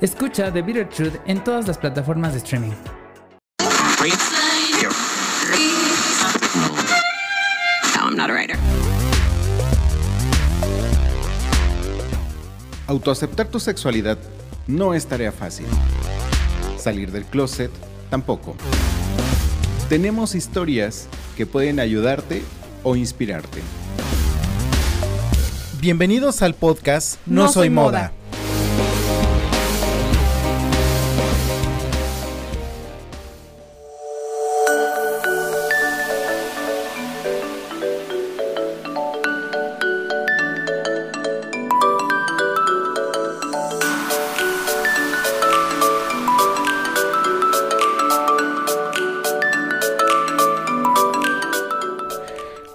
Escucha The Bitter Truth en todas las plataformas de streaming. Autoaceptar tu sexualidad no es tarea fácil. Salir del closet tampoco. Tenemos historias que pueden ayudarte o inspirarte. Bienvenidos al podcast No, Soy, moda.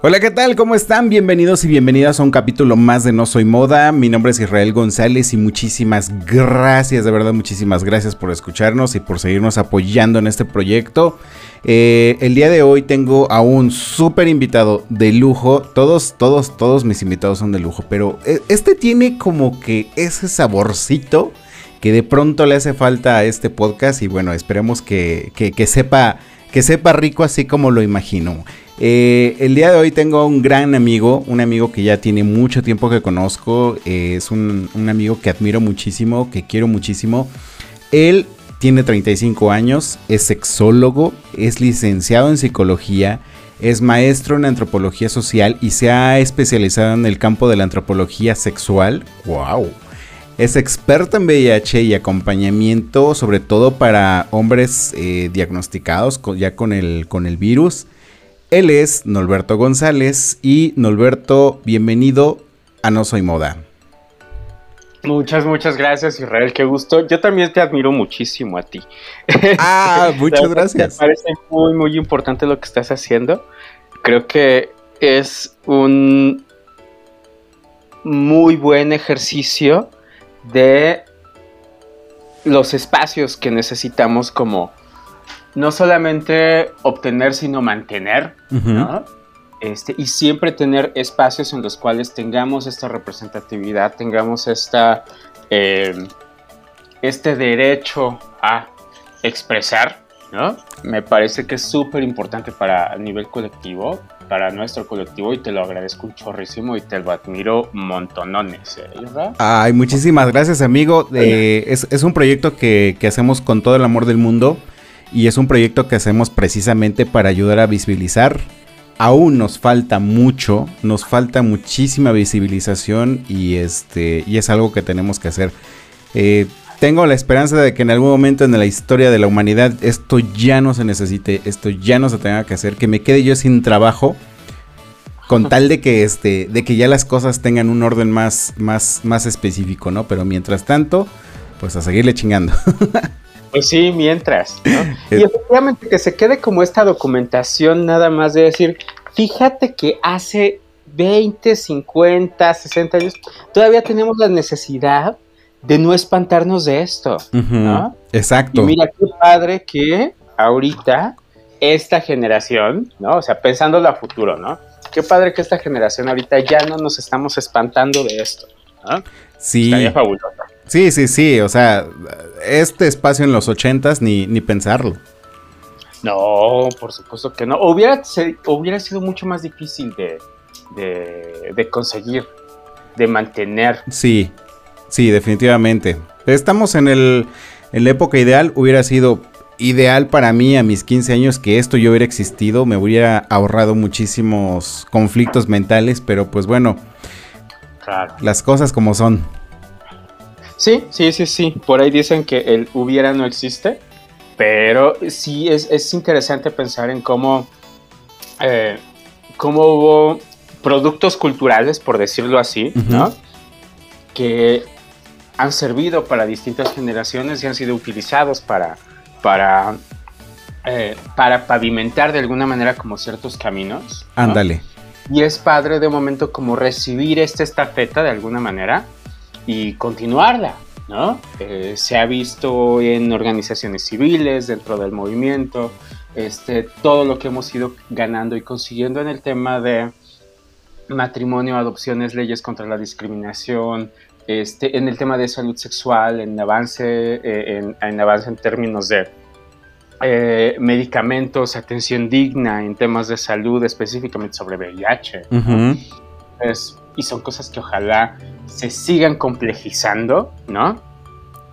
Hola, ¿qué tal? ¿Cómo están? Bienvenidos y bienvenidas a un capítulo más de No Soy Moda. Mi nombre es Israel González y muchísimas gracias, de verdad, muchísimas gracias por escucharnos y por seguirnos apoyando en este proyecto. Eh, el día de hoy tengo a un súper invitado de lujo. Todos, todos, todos mis invitados son de lujo, pero eh, este tiene como que ese saborcito que de pronto le hace falta a este podcast y bueno, esperemos que, que sepa, que sepa rico así como lo imagino. Eh, el día de hoy tengo un gran amigo, un amigo que ya tiene mucho tiempo que conozco, eh, es un, amigo que admiro muchísimo, que quiero muchísimo. Él tiene 35 años, es sexólogo, es licenciado en psicología, es maestro en antropología social y se ha especializado en el campo de la antropología sexual. ¡Wow! Es experto en VIH y acompañamiento, sobre todo para hombres eh, diagnosticados ya con el, con el virus. Él es Norberto González y Norberto, bienvenido a No Soy Moda. Muchas, muchas gracias Israel, qué gusto. Yo también te admiro muchísimo a ti. Ah, muchas gracias. Me parece muy, muy importante lo que estás haciendo. Creo que es un muy buen ejercicio de los espacios que necesitamos como no solamente obtener, sino mantener, ¿no? Este, y siempre tener espacios en los cuales tengamos esta representatividad, tengamos esta, em, este derecho a expresar, ¿no? Me parece que es súper importante para el nivel colectivo, para nuestro colectivo, y te lo agradezco un chorrísimo y te lo admiro montonones, ¿eh? Ay, muchísimas gracias, amigo. Eh, es, es, un proyecto que, que hacemos con todo el amor del mundo y es un proyecto que hacemos precisamente para ayudar a visibilizar. Aún nos falta mucho, nos falta muchísima visibilización y, este, y es algo que tenemos que hacer. Eh, tengo la esperanza de que en algún momento en la historia de la humanidad esto ya no se necesite, esto ya no se tenga que hacer, que me quede yo sin trabajo con tal de que este de que ya las cosas tengan un orden más más más específico, ¿no? Pero mientras tanto, pues a seguirle chingando. Pues sí, mientras, ¿no? Y efectivamente que se quede como esta documentación nada más de decir, fíjate que hace 20, 50, 60 años todavía tenemos la necesidad de no espantarnos de esto, ¿no? Exacto. Y mira qué padre que ahorita esta generación, ¿no? O sea, pensando a futuro, ¿no? Qué padre que esta generación ahorita ya no nos estamos espantando de esto, ¿no? Sí. Estaría fabuloso. Sí, sí, sí, o sea, este espacio en los ochentas ni, ni pensarlo. No, por supuesto que no. Hubiera, hubiera sido mucho más difícil de, de, conseguir, de mantener. Sí, sí, definitivamente. Estamos en, el, en la época ideal, hubiera sido ideal para mí a mis 15 años que esto yo hubiera existido, me hubiera ahorrado muchísimos conflictos mentales, pero pues bueno, las cosas como son. Sí, sí, sí, sí. Por ahí dicen que el hubiera no existe, pero sí es, interesante pensar en cómo, eh, cómo hubo productos culturales, por decirlo así, ¿no? Que han servido para distintas generaciones y han sido utilizados para, para eh, para pavimentar de alguna manera como ciertos caminos. Ándale. Y es padre de momento como recibir esta estafeta de alguna manera y continuarla, ¿no? Eh, se ha visto en organizaciones civiles, dentro del movimiento, este, todo lo que hemos ido ganando y consiguiendo en el tema de matrimonio, adopciones, leyes contra la discriminación, este, en el tema de salud sexual, en avance, eh, en, avance en términos de eh, medicamentos, atención digna en temas de salud, específicamente sobre VIH. Y son cosas que ojalá se sigan complejizando, ¿no?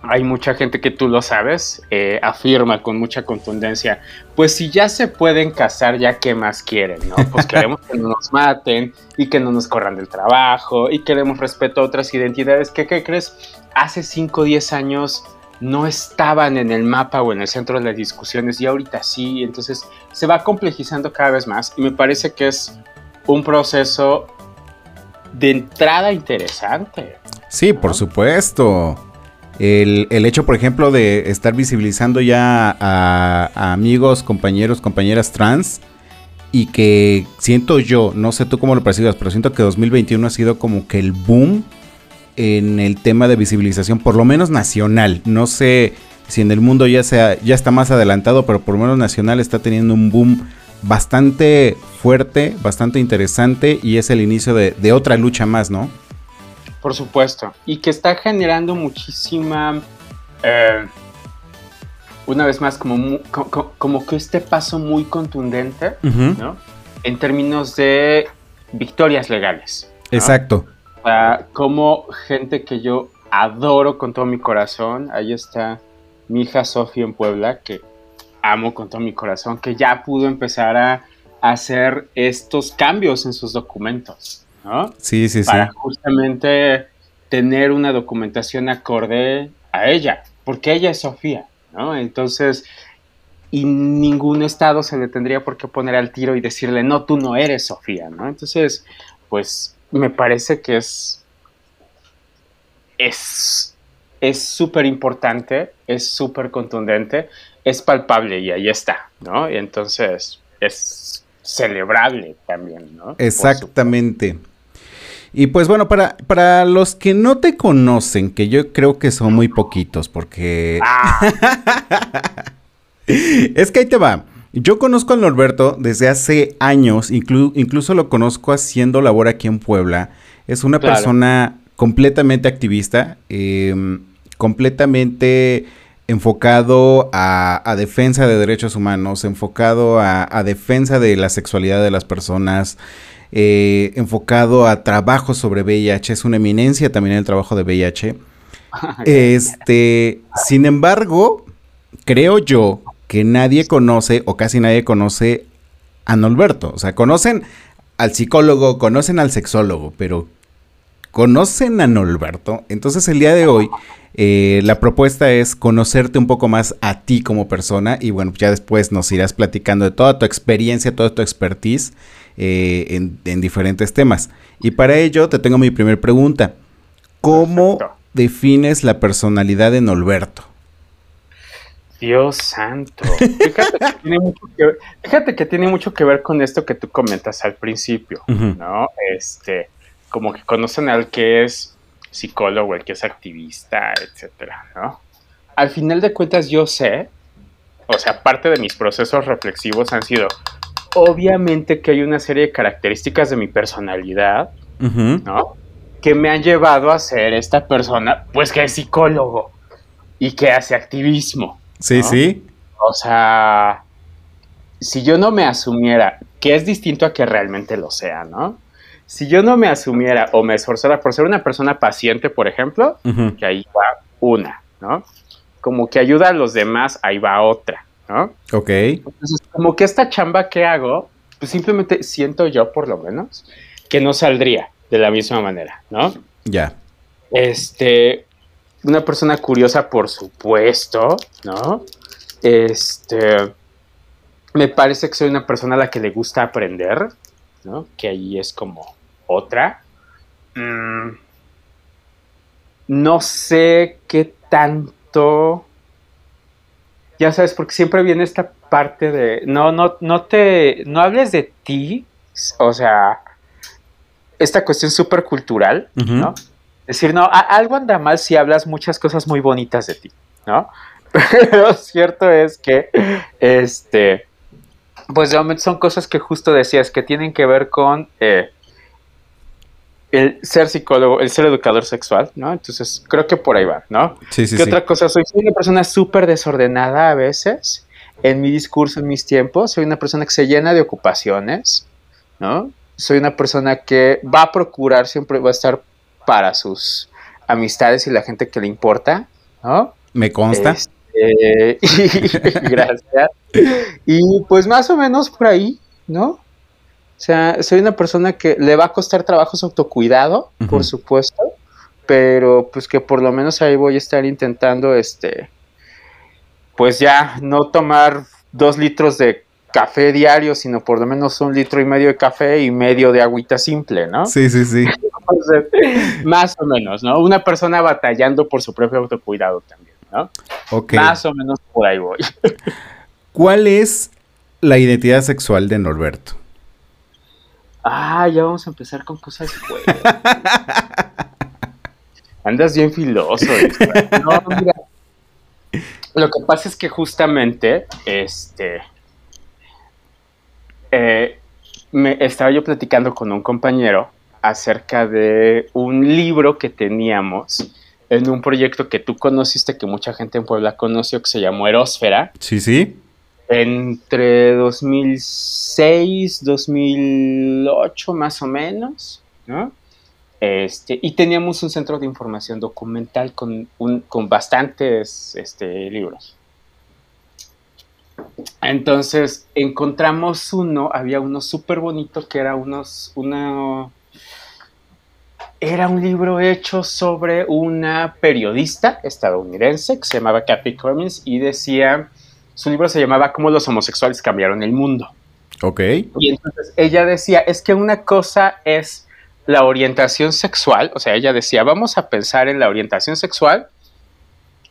hay mucha gente que tú lo sabes, eh, afirma con mucha contundencia, pues si ya se pueden casar, ya qué más quieren, ¿no? Pues queremos que no nos maten y que no nos corran del trabajo y queremos respeto a otras identidades ¿qué crees? Hace 5 o 10 años no estaban en el mapa o en el centro de las discusiones y ahorita sí, entonces se va complejizando cada vez más y me parece que es un proceso de entrada interesante. Sí, por supuesto. El, hecho, por ejemplo, de estar visibilizando ya a, amigos, compañeros, compañeras trans y que siento yo, no sé tú cómo lo percibas, pero siento que 2021 ha sido como que el boom en el tema de visibilización, por lo menos nacional. No sé si en el mundo ya, sea, ya está más adelantado, pero por lo menos nacional está teniendo un boom bastante fuerte, bastante interesante y es el inicio de, de otra lucha más, ¿no? Por supuesto. Y que está generando muchísima... Eh, una vez más, como, como, que este paso muy contundente, ¿no? En términos de victorias legales. Exacto. como gente que yo adoro con todo mi corazón, ahí está mi hija Sofía en Puebla, que amo con todo mi corazón, que ya pudo empezar a hacer estos cambios en sus documentos. ¿no? Sí, sí, Para justamente tener una documentación acorde a ella, porque ella es Sofía, ¿no? Entonces, y ningún estado se le tendría por qué poner al tiro y decirle, no, tú no eres Sofía, ¿no? Entonces, pues me parece que es, es, es súper importante, es súper contundente, es palpable y ahí está, ¿no? Y entonces es celebrable también, ¿no? Exactamente. Y pues bueno, para, para los que no te conocen, que yo creo que son muy poquitos, porque... Ah. es que ahí te va. Yo conozco a Norberto desde hace años, incluso lo conozco haciendo labor aquí en Puebla. Es una persona completamente activista, em, completamente enfocado a, defensa de derechos humanos, enfocado a, a defensa de la sexualidad de las personas, eh, enfocado a trabajo sobre VIH, es una eminencia también en el trabajo de VIH. este, sin embargo, creo yo que nadie conoce o casi nadie conoce a Norberto. O sea, conocen al psicólogo, conocen al sexólogo, pero conocen a Norberto. Entonces el día de hoy eh, la propuesta es conocerte un poco más a ti como persona y bueno, ya después nos irás platicando de toda tu experiencia, toda tu expertise eh, en, diferentes temas. Y para ello te tengo mi primera pregunta. ¿Cómo defines la personalidad de Norberto? Dios santo. Fíjate que, tiene mucho que ver, con esto que tú comentas al principio, ¿no? Este, como que conocen al que es psicólogo, el que es activista, etcétera, ¿no? Al final de cuentas, yo sé, o sea, parte de mis procesos reflexivos han sido, obviamente que hay una serie de características de mi personalidad, ¿no? Que me han llevado a ser esta persona, pues que es psicólogo y que hace activismo. Sí, sí. O sea, si yo no me asumiera, que es distinto a que realmente lo sea, ¿no? Si yo no me asumiera o me esforzara por ser una persona paciente, por ejemplo, que ahí va una, ¿no? Como que ayuda a los demás, ahí va otra. ¿no? Ok. Entonces, como que esta chamba que hago, pues simplemente siento yo, por lo menos, que no saldría de la misma manera, ¿no? Ya. Este, una persona curiosa, por supuesto, ¿no? Este, me parece que soy una persona a la que le gusta aprender, ¿no? Que ahí es como otra. Mm, no sé qué tanto ya sabes, porque siempre viene esta parte de, no, no, no te, no hables de ti, o sea, esta cuestión súper cultural, ¿no? Es decir, no, algo anda mal si hablas muchas cosas muy bonitas de ti, ¿no? Pero cierto es que, este, pues realmente son cosas que justo decías, que tienen que ver con eh, el ser psicólogo, el ser educador sexual, ¿no? Entonces, creo que por ahí va, ¿no? Sí, sí, ¿Qué otra cosa? Soy, soy una persona súper desordenada a veces en mi discurso, en mis tiempos. Soy una persona que se llena de ocupaciones, ¿no? Soy una persona que va a procurar, siempre va a estar para sus amistades y la gente que le importa, ¿no? Me consta. Este, gracias. Y pues más o menos por ahí, ¿no? O sea, soy una persona que le va a costar trabajo su autocuidado, por supuesto, pero pues que por lo menos ahí voy a estar intentando, este, pues ya no tomar dos litros de café diario, sino por lo menos un litro y medio de café y medio de agüita simple, ¿no? Sí, sí, sí. más o menos, ¿no? Una persona batallando por su propio autocuidado también, ¿no? Ok. Más o menos por ahí voy. ¿Cuál es la identidad sexual de Norberto? Ah, ya vamos a empezar con cosas buenas. Andas bien filoso. No, mira. Lo que pasa es que justamente, este, eh, me estaba yo platicando con un compañero acerca de un libro que teníamos en un proyecto que tú conociste, que mucha gente en Puebla conoció, que se llamó Erosfera. Sí, sí. Entre 2006, 2008 más o menos, ¿no? Este, y teníamos un centro de información documental con, con bastantes este, libros. Entonces encontramos uno, había uno súper bonito que era unos, una, era un libro hecho sobre una periodista estadounidense que se llamaba Kathy Cummins y decía, su libro se llamaba Cómo los homosexuales cambiaron el mundo. Ok. Y entonces ella decía, es que una cosa es la orientación sexual, o sea, ella decía, vamos a pensar en la orientación sexual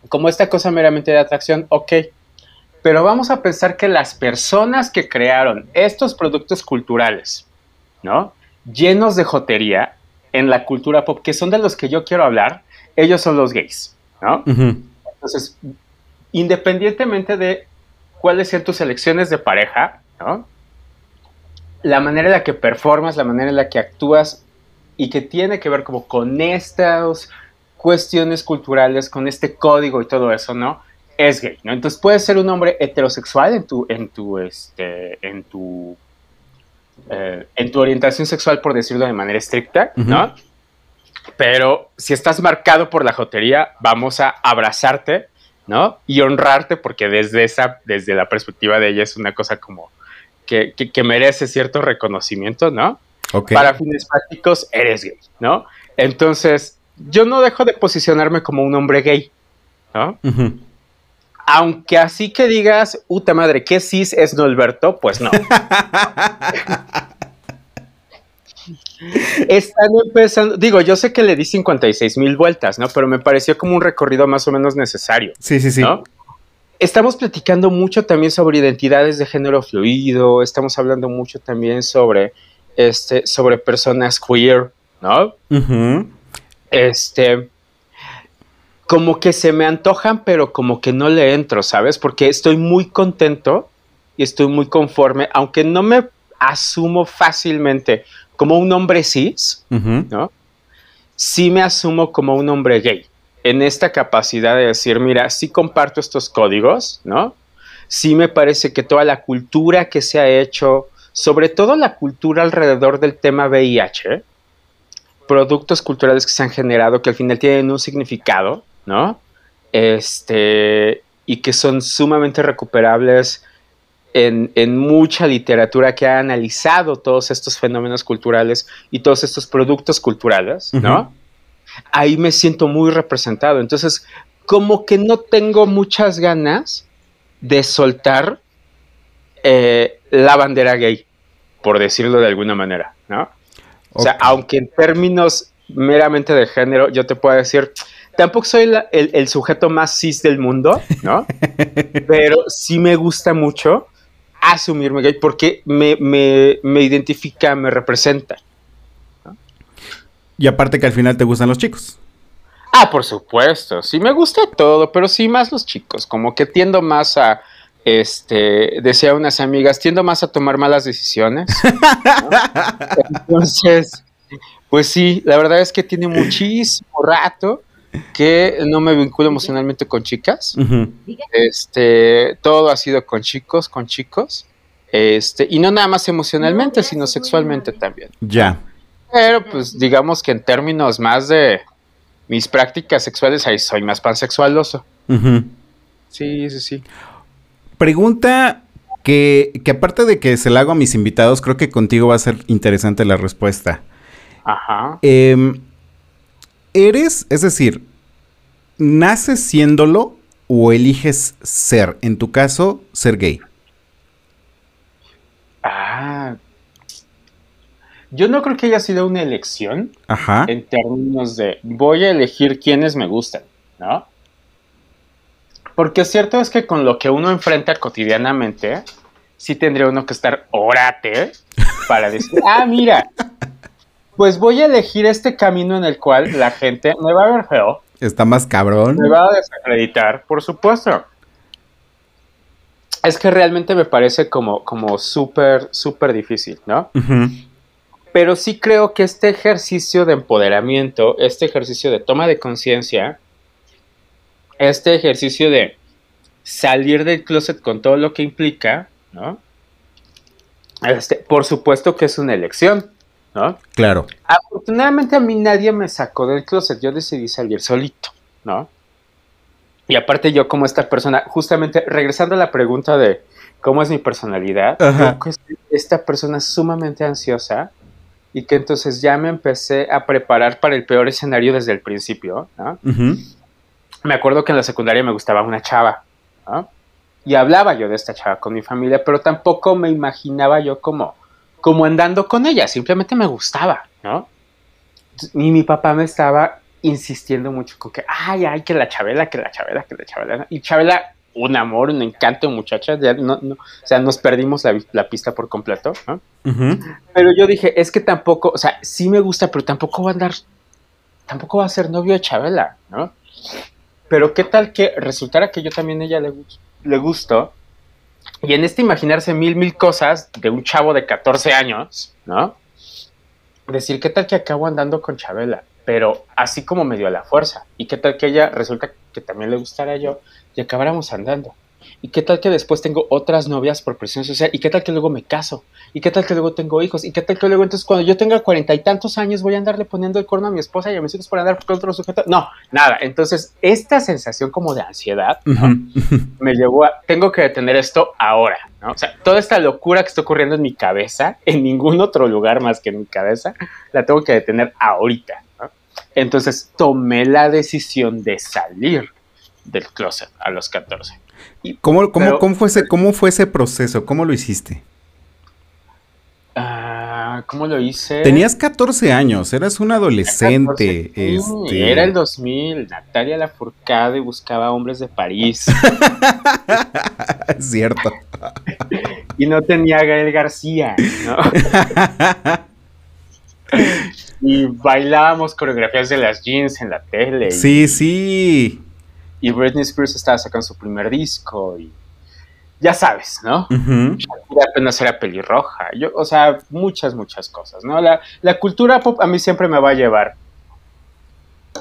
como esta cosa meramente de atracción, ok, pero vamos a pensar que las personas que crearon estos productos culturales, ¿no? Llenos de jotería en la cultura pop, que son de los que yo quiero hablar, ellos son los gays, ¿no? Entonces, independientemente de cuáles sean tus elecciones de pareja, ¿no? La manera en la que performas, la manera en la que actúas y que tiene que ver como con estas cuestiones culturales, con este código y todo eso, ¿no? Es gay, ¿no? Entonces puedes ser un hombre heterosexual en tu, en tu, este, en tu, eh, en tu orientación sexual, por decirlo de manera estricta, ¿no? Pero si estás marcado por la jotería, vamos a abrazarte, ¿no? Y honrarte, porque desde esa, desde la perspectiva de ella es una cosa como que, que merece cierto reconocimiento, ¿no? Para fines prácticos, eres gay, ¿no? Entonces, yo no dejo de posicionarme como un hombre gay, ¿no? Aunque así que digas, puta madre, ¿qué cis es Norberto? Pues no. Están empezando, digo, yo sé que le di 56 mil vueltas, ¿no? Pero me pareció como un recorrido más o menos necesario. Sí, sí, sí. Estamos platicando mucho también sobre identidades de género fluido, estamos hablando mucho también sobre este, sobre personas queer, ¿no? Este, como que se me antojan, pero como que no le entro, ¿sabes? Porque estoy muy contento y estoy muy conforme, aunque no me asumo fácilmente como un hombre cis, ¿no? Sí me asumo como un hombre gay, en esta capacidad de decir, mira, sí comparto estos códigos, ¿no? Sí me parece que toda la cultura que se ha hecho sobre todo la cultura alrededor del tema VIH, productos culturales que se han generado que al final tienen un significado, ¿no? Este, y que son sumamente recuperables en, mucha literatura que ha analizado todos estos fenómenos culturales y todos estos productos culturales, ¿no? Ahí me siento muy representado. Entonces, como que no tengo muchas ganas de soltar eh, la bandera gay, por decirlo de alguna manera, ¿no? O sea, aunque en términos meramente de género, yo te puedo decir, tampoco soy el, sujeto más cis del mundo, ¿no? Pero sí me gusta mucho asumirme gay porque me, me, me identifica, me representa. Y aparte que al final te gustan los chicos. Ah, por supuesto, sí me gusta todo, pero sí más los chicos, como que tiendo más a, este, decía unas amigas, tiendo más a tomar malas decisiones. Entonces, pues sí, la verdad es que tiene muchísimo rato que no me vinculo emocionalmente con chicas. Este, todo ha sido con chicos, con chicos. Este, y no nada más emocionalmente, sino sexualmente también. Ya. Pero pues digamos que en términos más de mis prácticas sexuales, ahí soy más pansexualoso. Sí, sí, sí. Pregunta que, que aparte de que se la hago a mis invitados, creo que contigo va a ser interesante la respuesta. Ajá. Em, ¿Eres, es decir, naces siéndolo o eliges ser? En tu caso, ser gay. Ah. Yo no creo que haya sido una elección Ajá. en términos de voy a elegir quienes me gustan, ¿no? Porque cierto es que con lo que uno enfrenta cotidianamente, sí tendría uno que estar orate para decir, ah, mira, pues voy a elegir este camino en el cual la gente me va a ver feo. Está más cabrón. Me va a desacreditar, por supuesto. Es que realmente me parece como, como súper, súper difícil, ¿no? Pero sí creo que este ejercicio de empoderamiento, este ejercicio de toma de conciencia, este ejercicio de salir del closet con todo lo que implica, ¿no? Este, por supuesto que es una elección, ¿no? Claro. Afortunadamente a mí nadie me sacó del closet, yo decidí salir solito, ¿no? Y aparte yo como esta persona, justamente regresando a la pregunta de cómo es mi personalidad, Ajá. yo soy esta persona sumamente ansiosa y que entonces ya me empecé a preparar para el peor escenario desde el principio, ¿no? Me acuerdo que en la secundaria me gustaba una chava, ¿no? Y hablaba yo de esta chava con mi familia, pero tampoco me imaginaba yo como, como andando con ella, simplemente me gustaba, ¿no? Y mi papá me estaba insistiendo mucho con que, ay, ay, que la Chabela, que la Chabela, que la Chabela. Y Chabela, un amor, un encanto, muchacha, ya no, no, o sea, nos perdimos la, la pista por completo, ¿no? Ujú. Pero yo dije, es que tampoco, o sea, sí me gusta, pero tampoco va a andar, tampoco va a ser novio de Chabela, ¿no? Pero qué tal que resultara que yo también a ella le, le gusto. Y en este imaginarse mil, mil cosas de un chavo de 14 años, ¿no? Decir, ¿qué tal que acabo andando con Chabela? Pero así como medio a la fuerza. ¿Y qué tal que ella resulta que también le gustara yo y acabáramos andando? ¿Y qué tal que después tengo otras novias por presión social? ¿Y qué tal que luego me caso? ¿Y qué tal que luego tengo hijos? ¿Y qué tal que luego entonces cuando yo tenga cuarenta y tantos años voy a andarle poniendo el corno a mi esposa y a mis hijos por andar con otro sujeto? No, nada. Entonces, esta sensación como de ansiedad me llevó a, tengo que detener esto ahora, ¿no? O sea, toda esta locura que está ocurriendo en mi cabeza, en ningún otro lugar más que en mi cabeza, la tengo que detener ahorita, ¿no? Entonces, tomé la decisión de salir del closet a los 14. ¿Cómo, cómo, Pero- cómo fue ese, ¿Cómo fue ese proceso? ¿Cómo lo hiciste? Ah, ¿Cómo lo hice? Tenías 14 años, eras un adolescente. 14. Sí, este... Era el 2000, Natalia Lafourcade buscaba hombres de París Es cierto. y no tenía a Gael García, ¿no? y bailábamos coreografías de las jeans en la tele. y- sí, sí. Y, Britney Spears estaba sacando su primer disco y ya sabes, ¿no? Shakira apenas era pelirroja. Yo, o sea, muchas, muchas cosas, ¿no? La, la cultura pop a mí siempre me va a llevar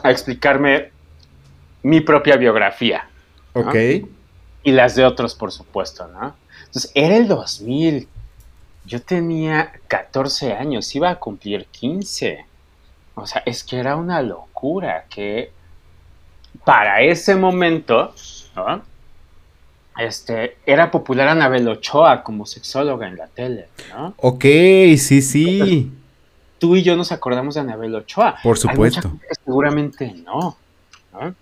a explicarme mi propia biografía Ok. y las de otros, por supuesto, ¿no? Entonces, era el 2000. Yo tenía 14 años, iba a cumplir 15. O sea, es que era una locura que para ese momento, ¿no? Este, era popular Anabel Ochoa como sexóloga en la tele, ¿no? Ok, sí, sí. Tú y yo nos acordamos de Anabel Ochoa. Por supuesto. seguramente no, ¿no?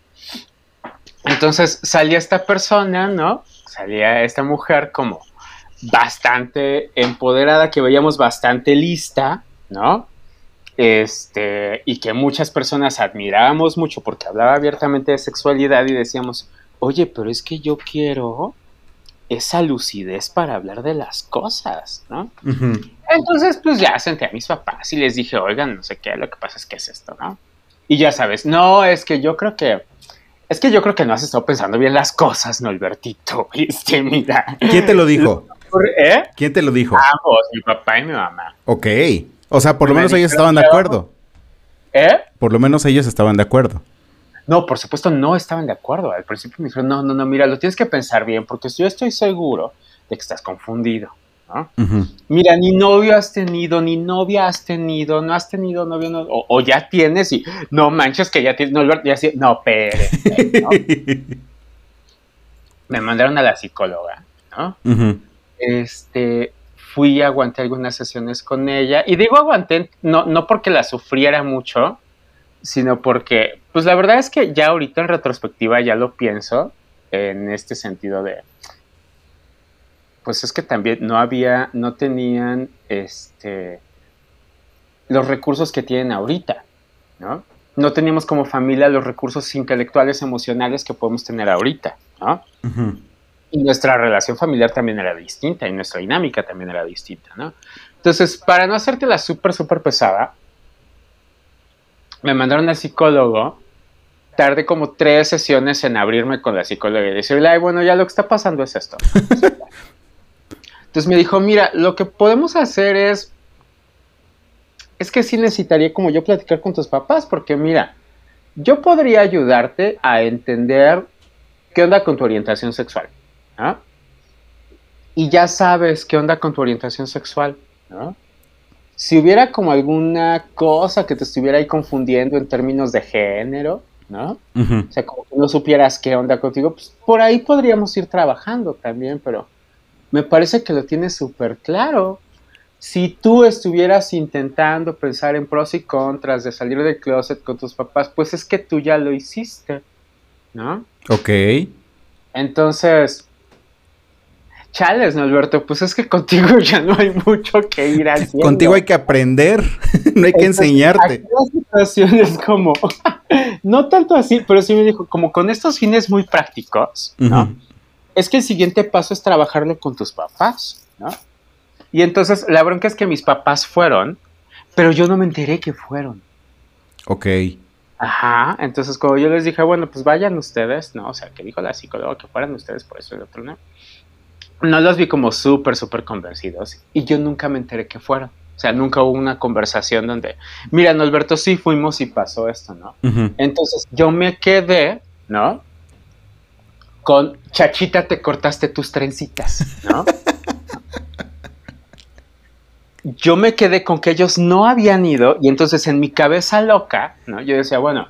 Entonces salía esta persona, ¿no? Salía esta mujer como bastante empoderada, que veíamos bastante lista, ¿no? Este, y que muchas personas admirábamos mucho porque hablaba abiertamente de sexualidad y decíamos, oye, pero es que yo quiero esa lucidez para hablar de las cosas, ¿no? Entonces, pues ya senté a mis papás y les dije, oigan, no sé qué, lo que pasa es que es esto, ¿no? Y ya sabes, no, es que yo creo que, es que yo creo que no has estado pensando bien las cosas, no, Albertito, este, mira. ¿Quién te lo dijo? ¿Eh? ¿Quién te lo dijo? Ambos, mi papá y mi mamá. Ok. O sea, por lo menos ellos estaban de acuerdo. ¿Eh? Por lo menos ellos estaban de acuerdo. No, por supuesto no estaban de acuerdo. Al principio me dijeron, no, no, no, mira, lo tienes que pensar bien, porque yo estoy seguro de que estás confundido. ¿no? Mira, ni novio has tenido, ni novia has tenido, no has tenido novio, no, o, ya tienes y no manches que ya tienes, no, ya, no, pero me mandaron a la psicóloga, ¿no? Este, fui, aguanté algunas sesiones con ella, y digo aguanté, no, no porque la sufriera mucho, sino porque, pues la verdad es que ya ahorita en retrospectiva ya lo pienso en este sentido de, pues es que también no había, no tenían, este, los recursos que tienen ahorita, ¿no? No teníamos como familia los recursos intelectuales, emocionales que podemos tener ahorita, ¿no? Y nuestra relación familiar también era distinta y nuestra dinámica también era distinta, ¿no? Entonces, para no hacerte la súper, súper pesada, me mandaron al psicólogo. Tardé como tres sesiones en abrirme con la psicóloga y decirle, ay, bueno, ya lo que está pasando es esto. Entonces me dijo, mira, lo que podemos hacer es, es que sí necesitaría como yo platicar con tus papás, porque mira, yo podría ayudarte a entender qué onda con tu orientación sexual. Y ya sabes qué onda con tu orientación sexual. ¿no? Si hubiera como alguna cosa que te estuviera ahí confundiendo en términos de género, ¿no? O sea, como que no supieras qué onda contigo, pues por ahí podríamos ir trabajando también, pero me parece que lo tienes súper claro. Si tú estuvieras intentando pensar en pros y contras de salir del closet con tus papás, pues es que tú ya lo hiciste, ¿no? Ok. Entonces, Chales, ¿no, Alberto? Pues es que contigo ya no hay mucho que ir haciendo. Contigo hay que aprender, no hay que enseñarte. La situación es como, no tanto así, pero sí me dijo, como con estos fines muy prácticos, ¿no? Es que el siguiente paso es trabajarlo con tus papás, ¿no? Y entonces la bronca es que mis papás fueron, pero yo no me enteré que fueron. Ok. Ajá, entonces como yo les dije, bueno, pues vayan ustedes, ¿no? O sea, que dijo la psicóloga que fueran ustedes, por eso el otro no no los vi como súper, súper convencidos y yo nunca me enteré que fueron. O sea, nunca hubo una conversación donde, mira, Alberto, sí fuimos y pasó esto, ¿no? Entonces yo me quedé, ¿no? Con, chachita, te cortaste tus trencitas, ¿no? yo me quedé con que ellos no habían ido y entonces en mi cabeza loca, ¿no? Yo decía, bueno,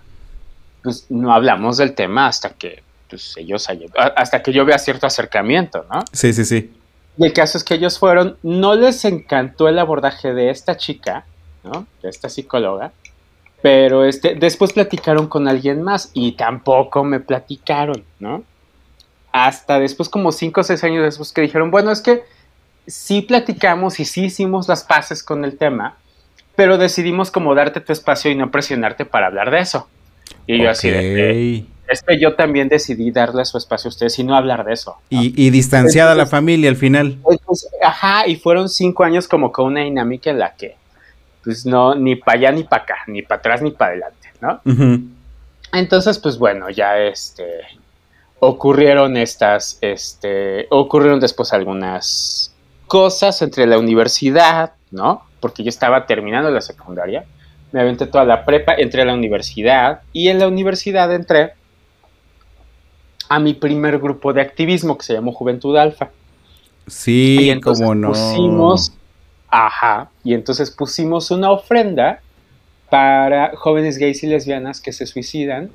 pues no hablamos del tema hasta que pues ellos hasta que yo vea cierto acercamiento, ¿no? Sí, sí, sí. Y el caso es que ellos fueron, no les encantó el abordaje de esta chica, ¿no? De esta psicóloga, pero este, después platicaron con alguien más y tampoco me platicaron, ¿no? Hasta después, como cinco o seis años después, que dijeron, bueno, es que sí platicamos y sí hicimos las paces con el tema, pero decidimos como darte tu espacio y no presionarte para hablar de eso. Y yo así de, es que yo también decidí darle su espacio a ustedes y no hablar de eso. Y, distanciada la familia al final. Pues, ajá, y fueron cinco años como con una dinámica en la que, pues no, ni para allá ni para acá, ni para atrás ni para adelante, ¿no? Entonces, pues bueno, ya este, ocurrieron estas, este, ocurrieron después algunas cosas entre la universidad, ¿no? Porque yo estaba terminando la secundaria, me aventé toda la prepa, entré a la universidad y en la universidad entré a mi primer grupo de activismo que se llamó Juventud Alfa. Sí, y entonces como no. Pusimos, ajá, y entonces pusimos una ofrenda para jóvenes gays y lesbianas que se suicidan,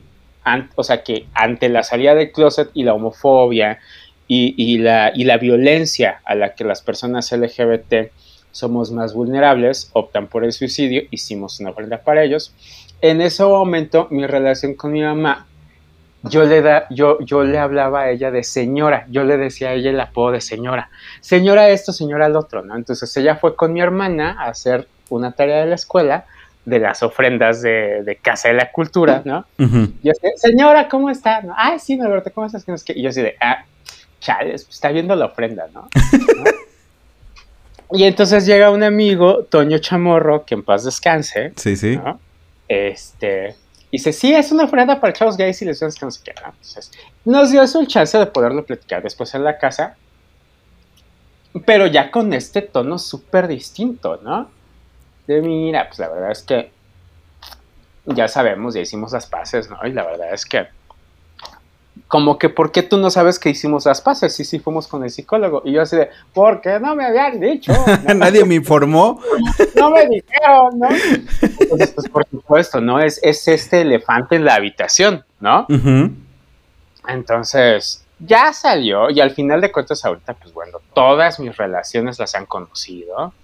o sea, que ante la salida del closet y la homofobia y, la, y la violencia a la que las personas LGBT somos más vulnerables, optan por el suicidio, hicimos una ofrenda para ellos. En ese momento mi relación con mi mamá yo le, da, yo, yo le hablaba a ella de señora, yo le decía a ella el apodo de señora, señora esto, señora el otro, ¿no? Entonces ella fue con mi hermana a hacer una tarea de la escuela de las ofrendas de, Casa de la Cultura, ¿no? Y yo decía, señora, ¿cómo está? Ay, sí, Norberto, ¿cómo estás? Y yo así de, ah, chales, pues, está viendo la ofrenda, ¿no? y entonces llega un amigo, Toño Chamorro, que en paz descanse. Sí, sí. Este, dice, sí, es una ofrenda para chavos gays y lesbianas que no se quedan. Entonces, nos dio eso el chance de poderlo platicar después en la casa, pero ya con este tono súper distinto, ¿no? De mira, pues la verdad es que ya sabemos, ya hicimos las paces, ¿no? Y la verdad es que como que, ¿por qué tú no sabes que hicimos las paces? Sí, sí, fuimos con el psicólogo. Y yo así de, ¿por qué no me habían dicho? Nadie me informó. no me dijeron, ¿no? Entonces, pues, por supuesto, ¿no? Es, es este elefante en la habitación, ¿no? Entonces, ya salió y al final de cuentas ahorita, pues bueno, todas mis relaciones las han conocido,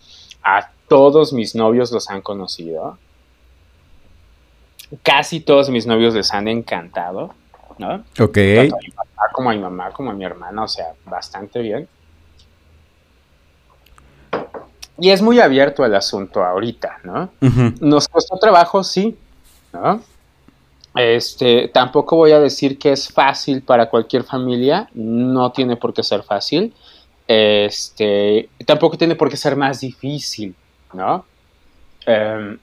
a todos mis novios los han conocido, casi todos mis novios les han encantado. ¿No? Ok. Tanto a mi papá como a mi mamá, como a mi hermana, o sea, bastante bien. Y es muy abierto el asunto ahorita, ¿no? Nos costó trabajo, sí, ¿no? Este, tampoco voy a decir que es fácil para cualquier familia, no tiene por qué ser fácil. Este, tampoco tiene por qué ser más difícil, ¿no? Em,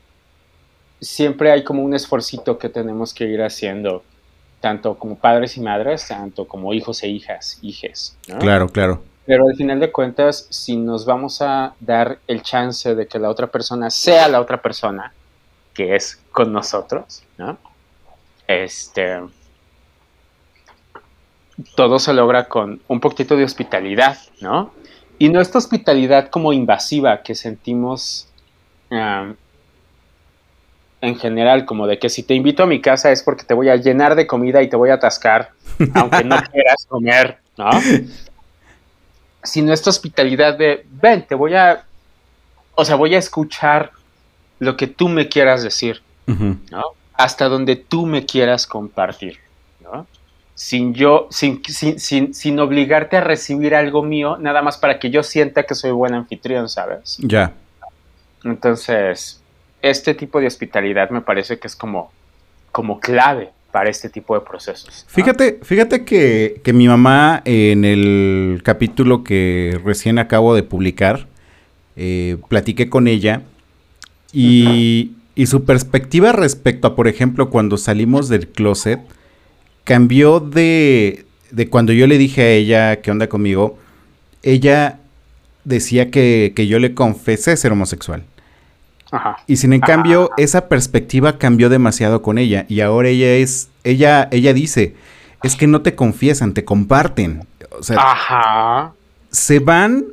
siempre hay como un esforcito que tenemos que ir haciendo tanto como padres y madres, tanto como hijos e hijas, hijes. Claro, claro. Pero al final de cuentas, si nos vamos a dar el chance de que la otra persona sea la otra persona, que es con nosotros, ¿no? Este, todo se logra con un poquito de hospitalidad, ¿no? Y no esta hospitalidad como invasiva que sentimos en general, como de que si te invito a mi casa es porque te voy a llenar de comida y te voy a atascar, aunque no quieras comer, ¿no? Sino esta hospitalidad de, ven, te voy a, o sea, voy a escuchar lo que tú me quieras decir, ¿no? Hasta donde tú me quieras compartir, ¿no? Sin yo, sin, sin, sin, sin obligarte a recibir algo mío, nada más para que yo sienta que soy buen anfitrión, ¿sabes? Ya. Entonces, este tipo de hospitalidad me parece que es como, como clave para este tipo de procesos. Fíjate, fíjate que, mi mamá en el capítulo que recién acabo de publicar, eh, platiqué con ella y, y, su perspectiva respecto a, por ejemplo, cuando salimos del closet, cambió de, de cuando yo le dije a ella qué onda conmigo, ella decía que, que yo le confesé ser homosexual. Y sin en cambio, esa perspectiva cambió demasiado con ella. Y ahora ella es, ella, ella dice, es que no te confiesan, te comparten. O sea, se van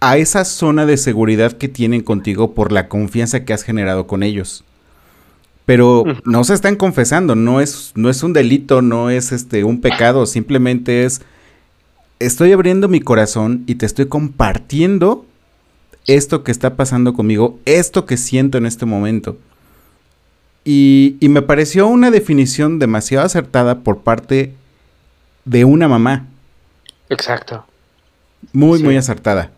a esa zona de seguridad que tienen contigo por la confianza que has generado con ellos. Pero no se están confesando, no es, no es un delito, no es este un pecado, simplemente es estoy abriendo mi corazón y te estoy compartiendo esto que está pasando conmigo, esto que siento en este momento. Y, me pareció una definición demasiado acertada por parte de una mamá. Exacto. Muy, muy acertada.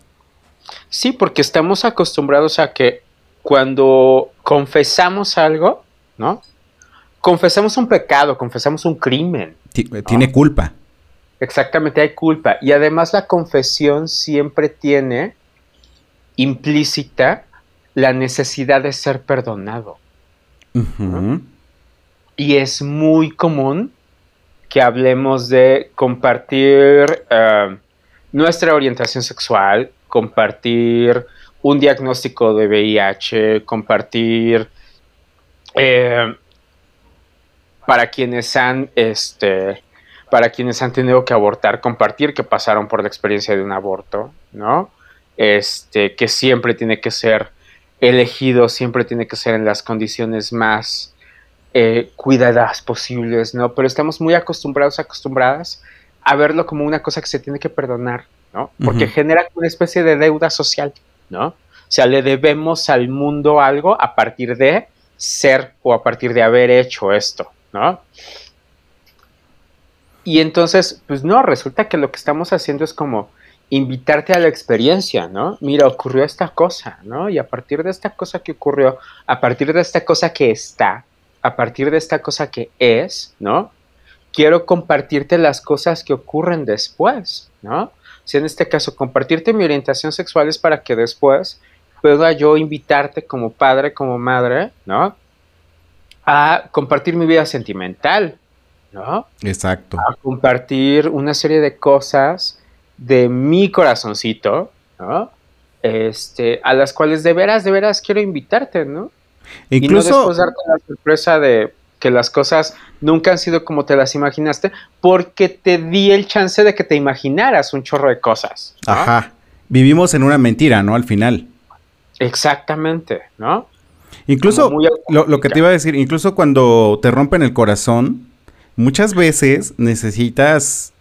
Sí, porque estamos acostumbrados a que cuando confesamos algo, ¿no? Confesamos un pecado, confesamos un crimen. Tiene culpa. Exactamente, hay culpa. Y además la confesión siempre tiene implícita la necesidad de ser perdonado. Y es muy común que hablemos de compartir eh, nuestra orientación sexual, compartir un diagnóstico de VIH, compartir eh, para quienes han este para quienes han tenido que abortar, compartir que pasaron por la experiencia de un aborto, ¿no? Este, que siempre tiene que ser elegido, siempre tiene que ser en las condiciones más eh, cuidadas posibles, ¿no? Pero estamos muy acostumbrados, acostumbradas a verlo como una cosa que se tiene que perdonar, ¿no? Porque genera una especie de deuda social, ¿no? O sea, le debemos al mundo algo a partir de ser o a partir de haber hecho esto, ¿no? Y entonces, pues no, resulta que lo que estamos haciendo es como invitarte a la experiencia, ¿no? Mira, ocurrió esta cosa, ¿no? Y a partir de esta cosa que ocurrió, a partir de esta cosa que está, a partir de esta cosa que es, ¿no? quiero compartirte las cosas que ocurren después, ¿no? Si en este caso compartirte mi orientación sexual es para que después pueda yo invitarte como padre, como madre, ¿no? A compartir mi vida sentimental, ¿no? Exacto. A compartir una serie de cosas de mi corazoncito, ¿no? Este, a las cuales de veras, de veras quiero invitarte, ¿no? Incluso. Y no después darte la sorpresa de que las cosas nunca han sido como te las imaginaste, porque te di el chance de que te imaginaras un chorro de cosas. Ajá. Vivimos en una mentira, ¿no? Al final. Exactamente, ¿no? Incluso, lo, lo, que te iba a decir, incluso cuando te rompen el corazón, muchas veces necesitas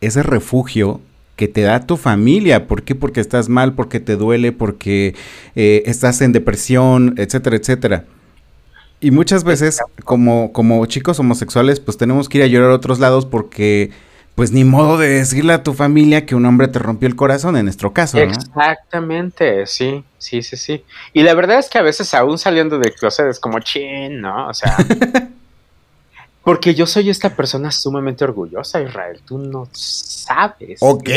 ese refugio que te da tu familia. ¿Por qué? Porque estás mal, porque te duele, porque eh, estás en depresión, etcétera, etcétera. Y muchas veces, como, como chicos homosexuales, pues tenemos que ir a llorar a otros lados porque, pues ni modo de decirle a tu familia que un hombre te rompió el corazón, en nuestro caso, ¿no? Exactamente, sí, sí, sí, sí. Y la verdad es que a veces aún saliendo del closet es como chin, ¿no? O sea... porque yo soy esta persona sumamente orgullosa, Israel. Tú no sabes. Ok.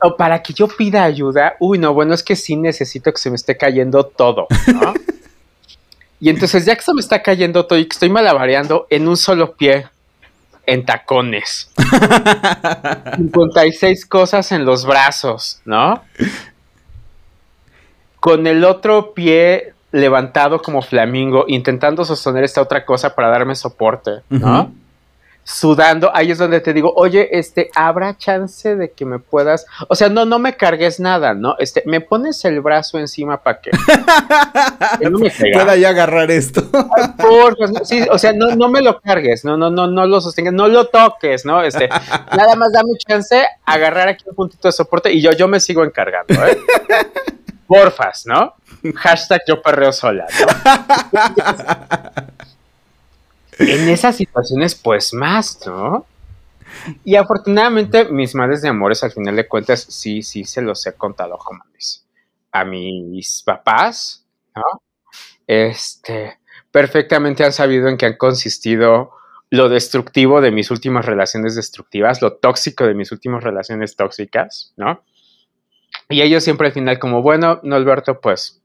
O para que yo pida ayuda, uy, no, bueno, es que sí necesito que se me esté cayendo todo, ¿no? Y entonces ya que se me está cayendo todo y que estoy malabareando en un solo pie, en tacones. 56 cosas en los brazos, ¿no? Con el otro pie levantado como flamingo, intentando sostener esta otra cosa para darme soporte, ¿no? sudando, ahí es donde te digo, oye, este, ¿habrá chance de que me puedas, o sea, no, no me cargues nada, ¿no? Este, me pones el brazo encima para que, no me pueda ya agarrar esto. sí, o sea, no, no me lo cargues, no, no, no, no lo sostengas, no lo toques, ¿no? Este, nada más dame chance, agarrar aquí un puntito de soporte y yo, yo me sigo encargando, ¿eh? Porfas, ¿no? Hashtag yo perreo sola, ¿no? en esas situaciones, pues más, ¿no? Y afortunadamente, mis madres de amores, al final de cuentas, sí, sí se los he contado como a mis papás, ¿no? Este, perfectamente han sabido en qué han consistido lo destructivo de mis últimas relaciones destructivas, lo tóxico de mis últimas relaciones tóxicas, ¿no? Y ellos siempre al final como, bueno, no, Alberto, pues,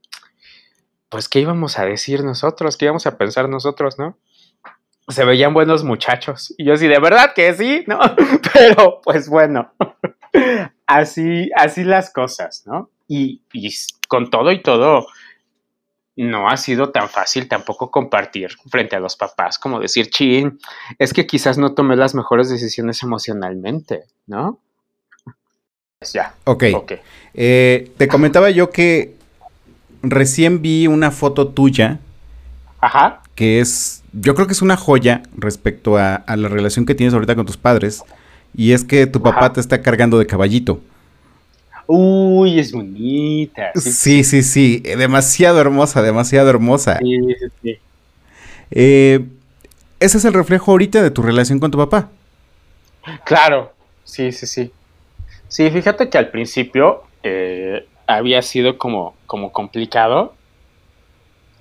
pues, ¿qué íbamos a decir nosotros? ¿Qué íbamos a pensar nosotros, no? se veían buenos muchachos. Y yo sí, de verdad que sí, ¿no? Pero pues bueno, así, así las cosas, ¿no? Y, con todo y todo, no ha sido tan fácil tampoco compartir frente a los papás, como decir, chin, es que quizás no tomé las mejores decisiones emocionalmente, ¿no? Pues ya. Ok. okay. Eh, te comentaba yo que recién vi una foto tuya. Ajá. Que es yo creo que es una joya respecto a, la relación que tienes ahorita con tus padres. Y es que tu papá te está cargando de caballito. Uy, es bonita. Sí, sí, sí. Demasiado hermosa, demasiado hermosa. Sí, sí, sí. Eh, ese es el reflejo ahorita de tu relación con tu papá. Claro, sí, sí, sí. Sí, fíjate que al principio eh, había sido como, como complicado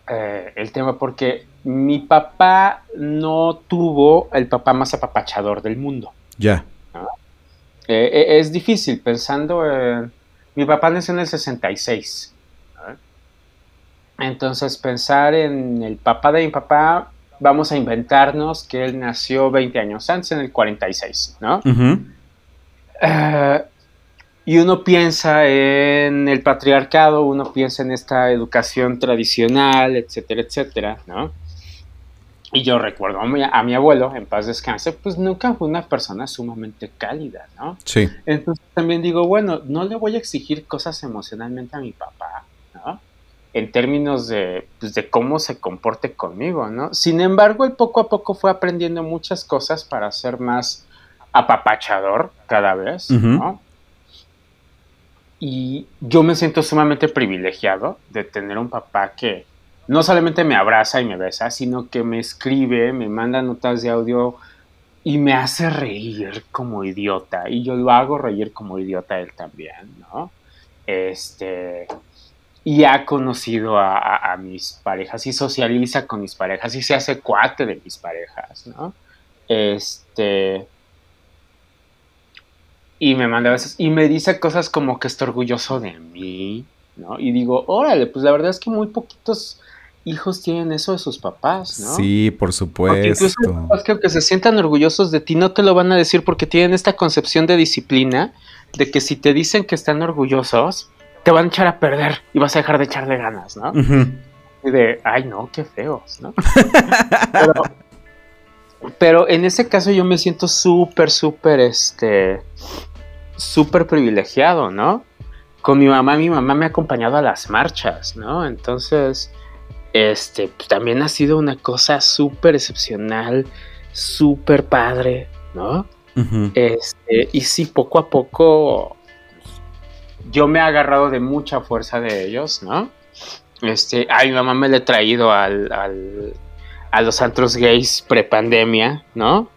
eh, el tema porque mi papá no tuvo el papá más apapachador del mundo. Ya. Eh, eh, es difícil pensando en... Mi papá nació en el 66. Entonces pensar en el papá de mi papá, vamos a inventarnos que él nació 20 años antes, en el 46, ¿no? Y uno piensa en el patriarcado, uno piensa en esta educación tradicional, etcétera, etcétera, ¿no? Y yo recuerdo a mi, a mi, abuelo, en paz descanse, pues nunca fue una persona sumamente cálida, ¿no? Sí. Entonces también digo, bueno, no le voy a exigir cosas emocionalmente a mi papá, ¿no? En términos de, pues, de cómo se comporte conmigo, ¿no? Sin embargo, él poco a poco fue aprendiendo muchas cosas para ser más apapachador cada vez, ¿no? Y yo me siento sumamente privilegiado de tener un papá que no solamente me abraza y me besa, sino que me escribe, me manda notas de audio y me hace reír como idiota. Y yo lo hago reír como idiota él también, ¿no? Este. Y ha conocido a, mis parejas y socializa con mis parejas y se hace cuate de mis parejas, ¿no? Este. Y me manda a veces. Y me dice cosas como que está orgulloso de mí. ¿no? Y digo, órale, pues la verdad es que muy poquitos hijos tienen eso de sus papás, ¿no? Sí, por supuesto. incluso los papás que aunque se sientan orgullosos de ti, no te lo van a decir porque tienen esta concepción de disciplina de que si te dicen que están orgullosos, te van a echar a perder y vas a dejar de echarle ganas, ¿no? Y de, ay, no, qué feos, ¿no? pero, pero en ese caso yo me siento súper, súper, este, súper privilegiado, ¿no? Con mi mamá, mi mamá me ha acompañado a las marchas, ¿no? Entonces, este, también ha sido una cosa súper excepcional, súper padre, ¿no? Este, y sí, poco a poco yo me he agarrado de mucha fuerza de ellos, ¿no? Este, a mi mamá me le he traído al, a los antros gays prepandemia, ¿no?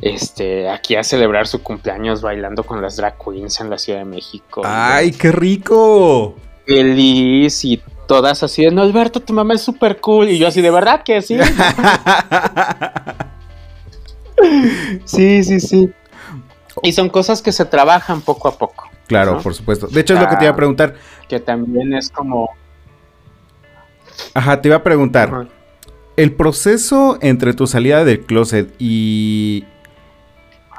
Este, aquí a celebrar su cumpleaños bailando con las drag queens en la Ciudad de México. ¡Ay, qué rico! Feliz y todas así de, no, Alberto, tu mamá es súper cool. Y yo así, ¿de verdad que sí? sí, sí, sí. Y son cosas que se trabajan poco a poco. Claro, por supuesto. De hecho, es lo que te iba a preguntar. Que también es como... Ajá, te iba a preguntar. El proceso entre tu salida del closet y,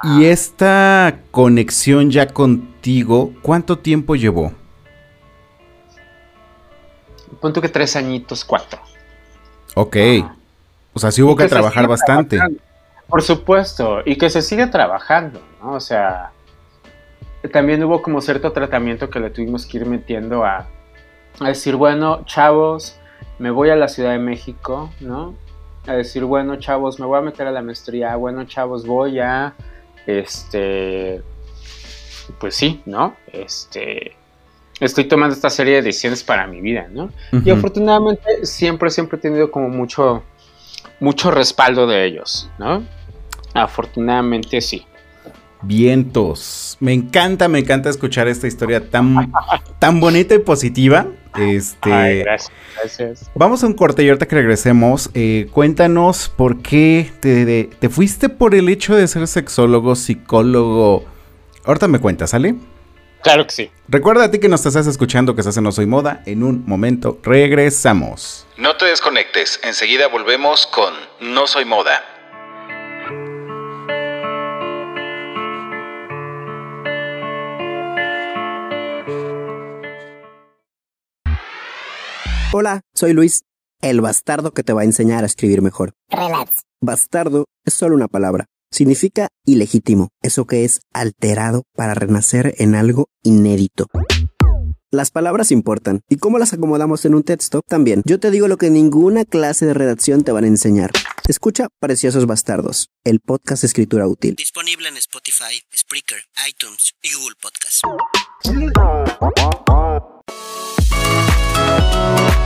y esta conexión ya contigo, ¿cuánto tiempo llevó? punto que tres añitos, cuatro. Ok. O sea, sí hubo que, trabajar bastante. Por supuesto, y que se sigue trabajando, ¿no? O sea, también hubo como cierto tratamiento que le tuvimos que ir metiendo a, a decir, bueno, chavos, me voy a la Ciudad de México, ¿no? A decir, bueno, chavos, me voy a meter a la maestría, bueno, chavos, voy a, este, pues sí, ¿no? Este, estoy tomando esta serie de decisiones para mi vida, ¿no? Y afortunadamente siempre, siempre he tenido como mucho, mucho respaldo de ellos, ¿no? Afortunadamente sí. Vientos. Me encanta, me encanta escuchar esta historia tan, tan bonita y positiva. Este, gracias, gracias. Vamos a un corte y ahorita que regresemos, eh, cuéntanos por qué te, te fuiste por el hecho de ser sexólogo, psicólogo. Ahorita me cuentas, ¿sale? Claro que sí. Recuerda a ti que nos estás escuchando que estás en No Soy Moda. En un momento regresamos. No te desconectes. Enseguida volvemos con No Soy Moda. Hola, soy Luis, el bastardo que te va a enseñar a escribir mejor. Relax. Bastardo es solo una palabra Significa ilegítimo, eso que es alterado para renacer en algo inédito. Las palabras importan, y cómo las acomodamos en un texto también. Yo te digo lo que ninguna clase de redacción te van a enseñar. Escucha Preciosos Bastardos, el podcast de escritura útil. Disponible en Spotify, Spreaker, iTunes y Google Podcast.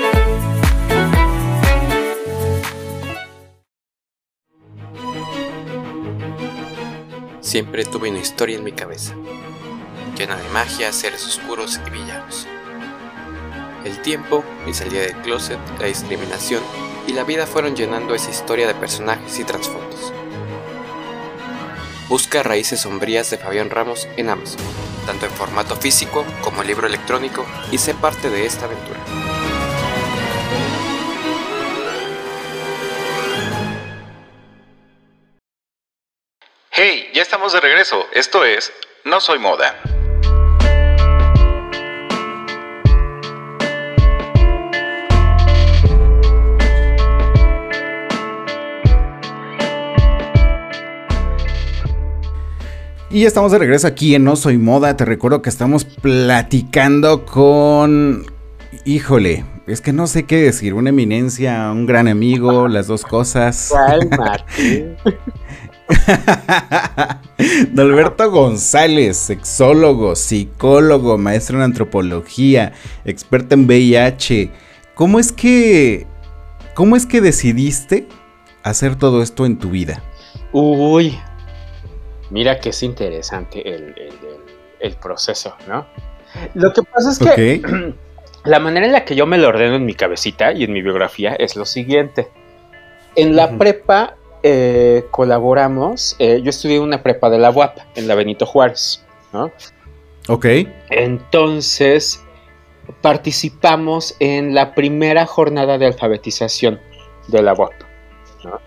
Siempre tuve una historia en mi cabeza llena de magia, seres oscuros y villanos. El tiempo, mi salida del closet, la discriminación y la vida fueron llenando esa historia de personajes y trasfondos. Busca Raíces Sombrías de Fabián Ramos en Amazon, tanto en formato físico como libro electrónico, y sé parte de esta aventura. Hey, ya estamos de regreso. Esto es No Soy Moda. Y estamos de regreso aquí en No Soy Moda. Te recuerdo que estamos platicando con. Híjole, es que no sé qué decir. Una eminencia, un gran amigo, las dos cosas. Alberto González, sexólogo, psicólogo, maestro en antropología, experto en VIH. ¿Cómo es que cómo es que decidiste hacer todo esto en tu vida? Uy, mira que es interesante el, proceso, ¿no? Lo que pasa es que la manera en la que yo me lo ordeno en mi cabecita y en mi biografía es lo siguiente. En la prepa eh, colaboramos, eh, yo estudié una prepa de la UAP, en la Benito Juárez, ¿no? Ok. Entonces, participamos en la primera jornada de alfabetización de la UAP, ¿no?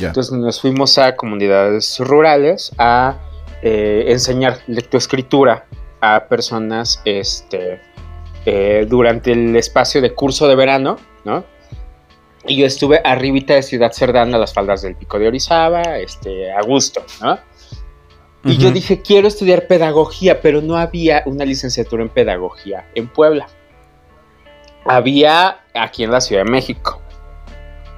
Entonces nos fuimos a comunidades rurales a eh, enseñar lectoescritura a personas este, durante el espacio de curso de verano, ¿no? Y yo estuve arribita de Ciudad Cerdán a las faldas del Pico de Orizaba, este, a gusto, ¿no? Y yo dije, quiero estudiar pedagogía, pero no había una licenciatura en pedagogía en Puebla. Había aquí en la Ciudad de México.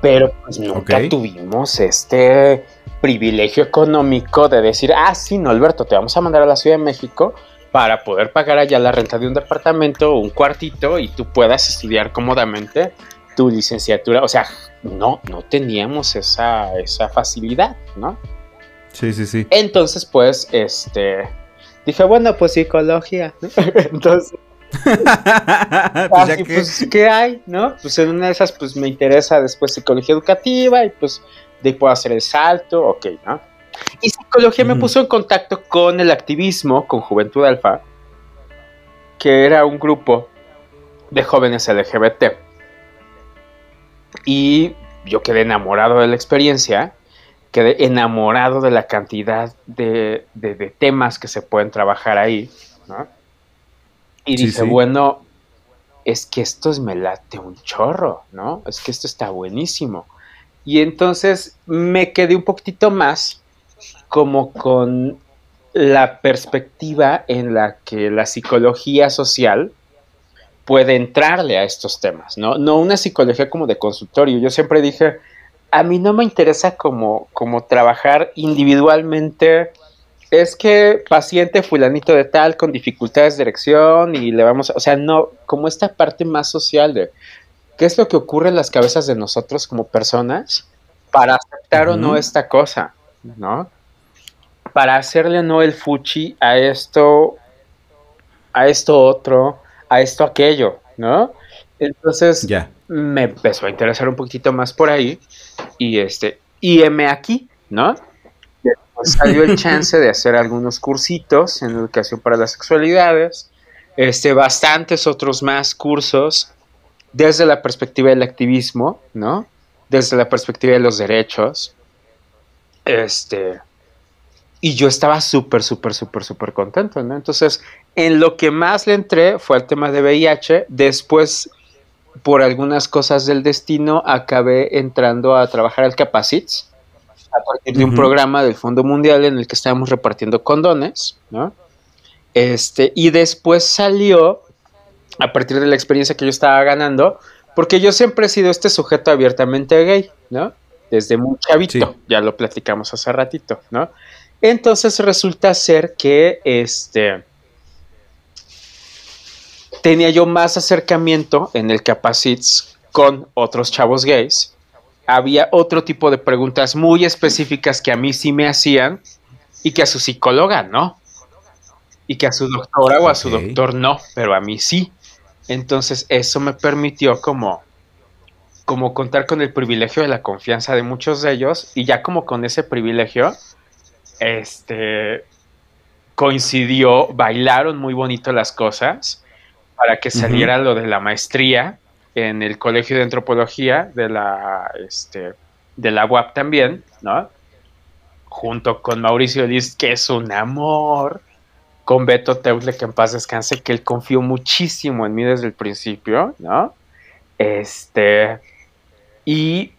Pero pues nunca tuvimos este privilegio económico de decir, ah, sí, no, Alberto, te vamos a mandar a la Ciudad de México para poder pagar allá la renta de un departamento o un cuartito y tú puedas estudiar cómodamente tu licenciatura. O sea, no, no teníamos esa, esa facilidad, ¿no? Sí, sí, sí. Entonces, pues, este, dije, bueno, pues psicología, Entonces, pues, pues, ¿qué hay? ¿No? Pues en una de esas, pues me interesa después psicología educativa y pues de ahí puedo hacer el salto, ok, ¿no? Y psicología me puso en contacto con el activismo, con Juventud Alfa, que era un grupo de jóvenes LGBT y yo quedé enamorado de la experiencia, quedé enamorado de la cantidad de, temas que se pueden trabajar ahí, ¿no? Y dije, bueno, es que esto me late un chorro, ¿no? Es que esto está buenísimo. Y entonces me quedé un poquitito más como con la perspectiva en la que la psicología social puede entrarle a estos temas, ¿no? No una psicología como de consultorio. Yo siempre dije, a mí no me interesa como, como trabajar individualmente. Es que paciente fulanito de tal con dificultades de erección y le vamos, a, o sea, no, como esta parte más social de qué es lo que ocurre en las cabezas de nosotros como personas para aceptar o no esta cosa, ¿no? Para hacerle o no el fuchi a esto, a esto otro, a esto, aquello, ¿no? Entonces me empezó a interesar un poquito más por ahí y este, y M aquí, ¿no? salió el chance de hacer algunos cursitos en educación para las sexualidades, este, bastantes otros más cursos desde la perspectiva del activismo, ¿no? Desde la perspectiva de los derechos. Este, y yo estaba súper, súper, súper, súper contento, ¿no? Entonces, en lo que más le entré fue el tema de VIH. Después, por algunas cosas del destino, acabé entrando a trabajar al Capacits a partir de un programa del Fondo Mundial en el que estábamos repartiendo condones, ¿no? Este, y después salió, a partir de la experiencia que yo estaba ganando, porque yo siempre he sido este sujeto abiertamente gay, ¿no? Desde muy chavito, ya lo platicamos hace ratito, ¿no? Entonces resulta ser que este tenía yo más acercamiento en el Capacits con otros chavos gays. Había otro tipo de preguntas muy específicas que a mí sí me hacían y que a su psicóloga no. Y que a su doctora o a su doctor no, pero a mí sí. Entonces eso me permitió como como contar con el privilegio de la confianza de muchos de ellos y ya como con ese privilegio este, coincidió, bailaron muy bonito las cosas para que saliera lo de la maestría en el Colegio de Antropología de la, este, de la UAP también, ¿no? Junto con Mauricio Liz, que es un amor, con Beto Teutle, que en paz descanse, que él confió muchísimo en mí desde el principio, ¿no? Este, y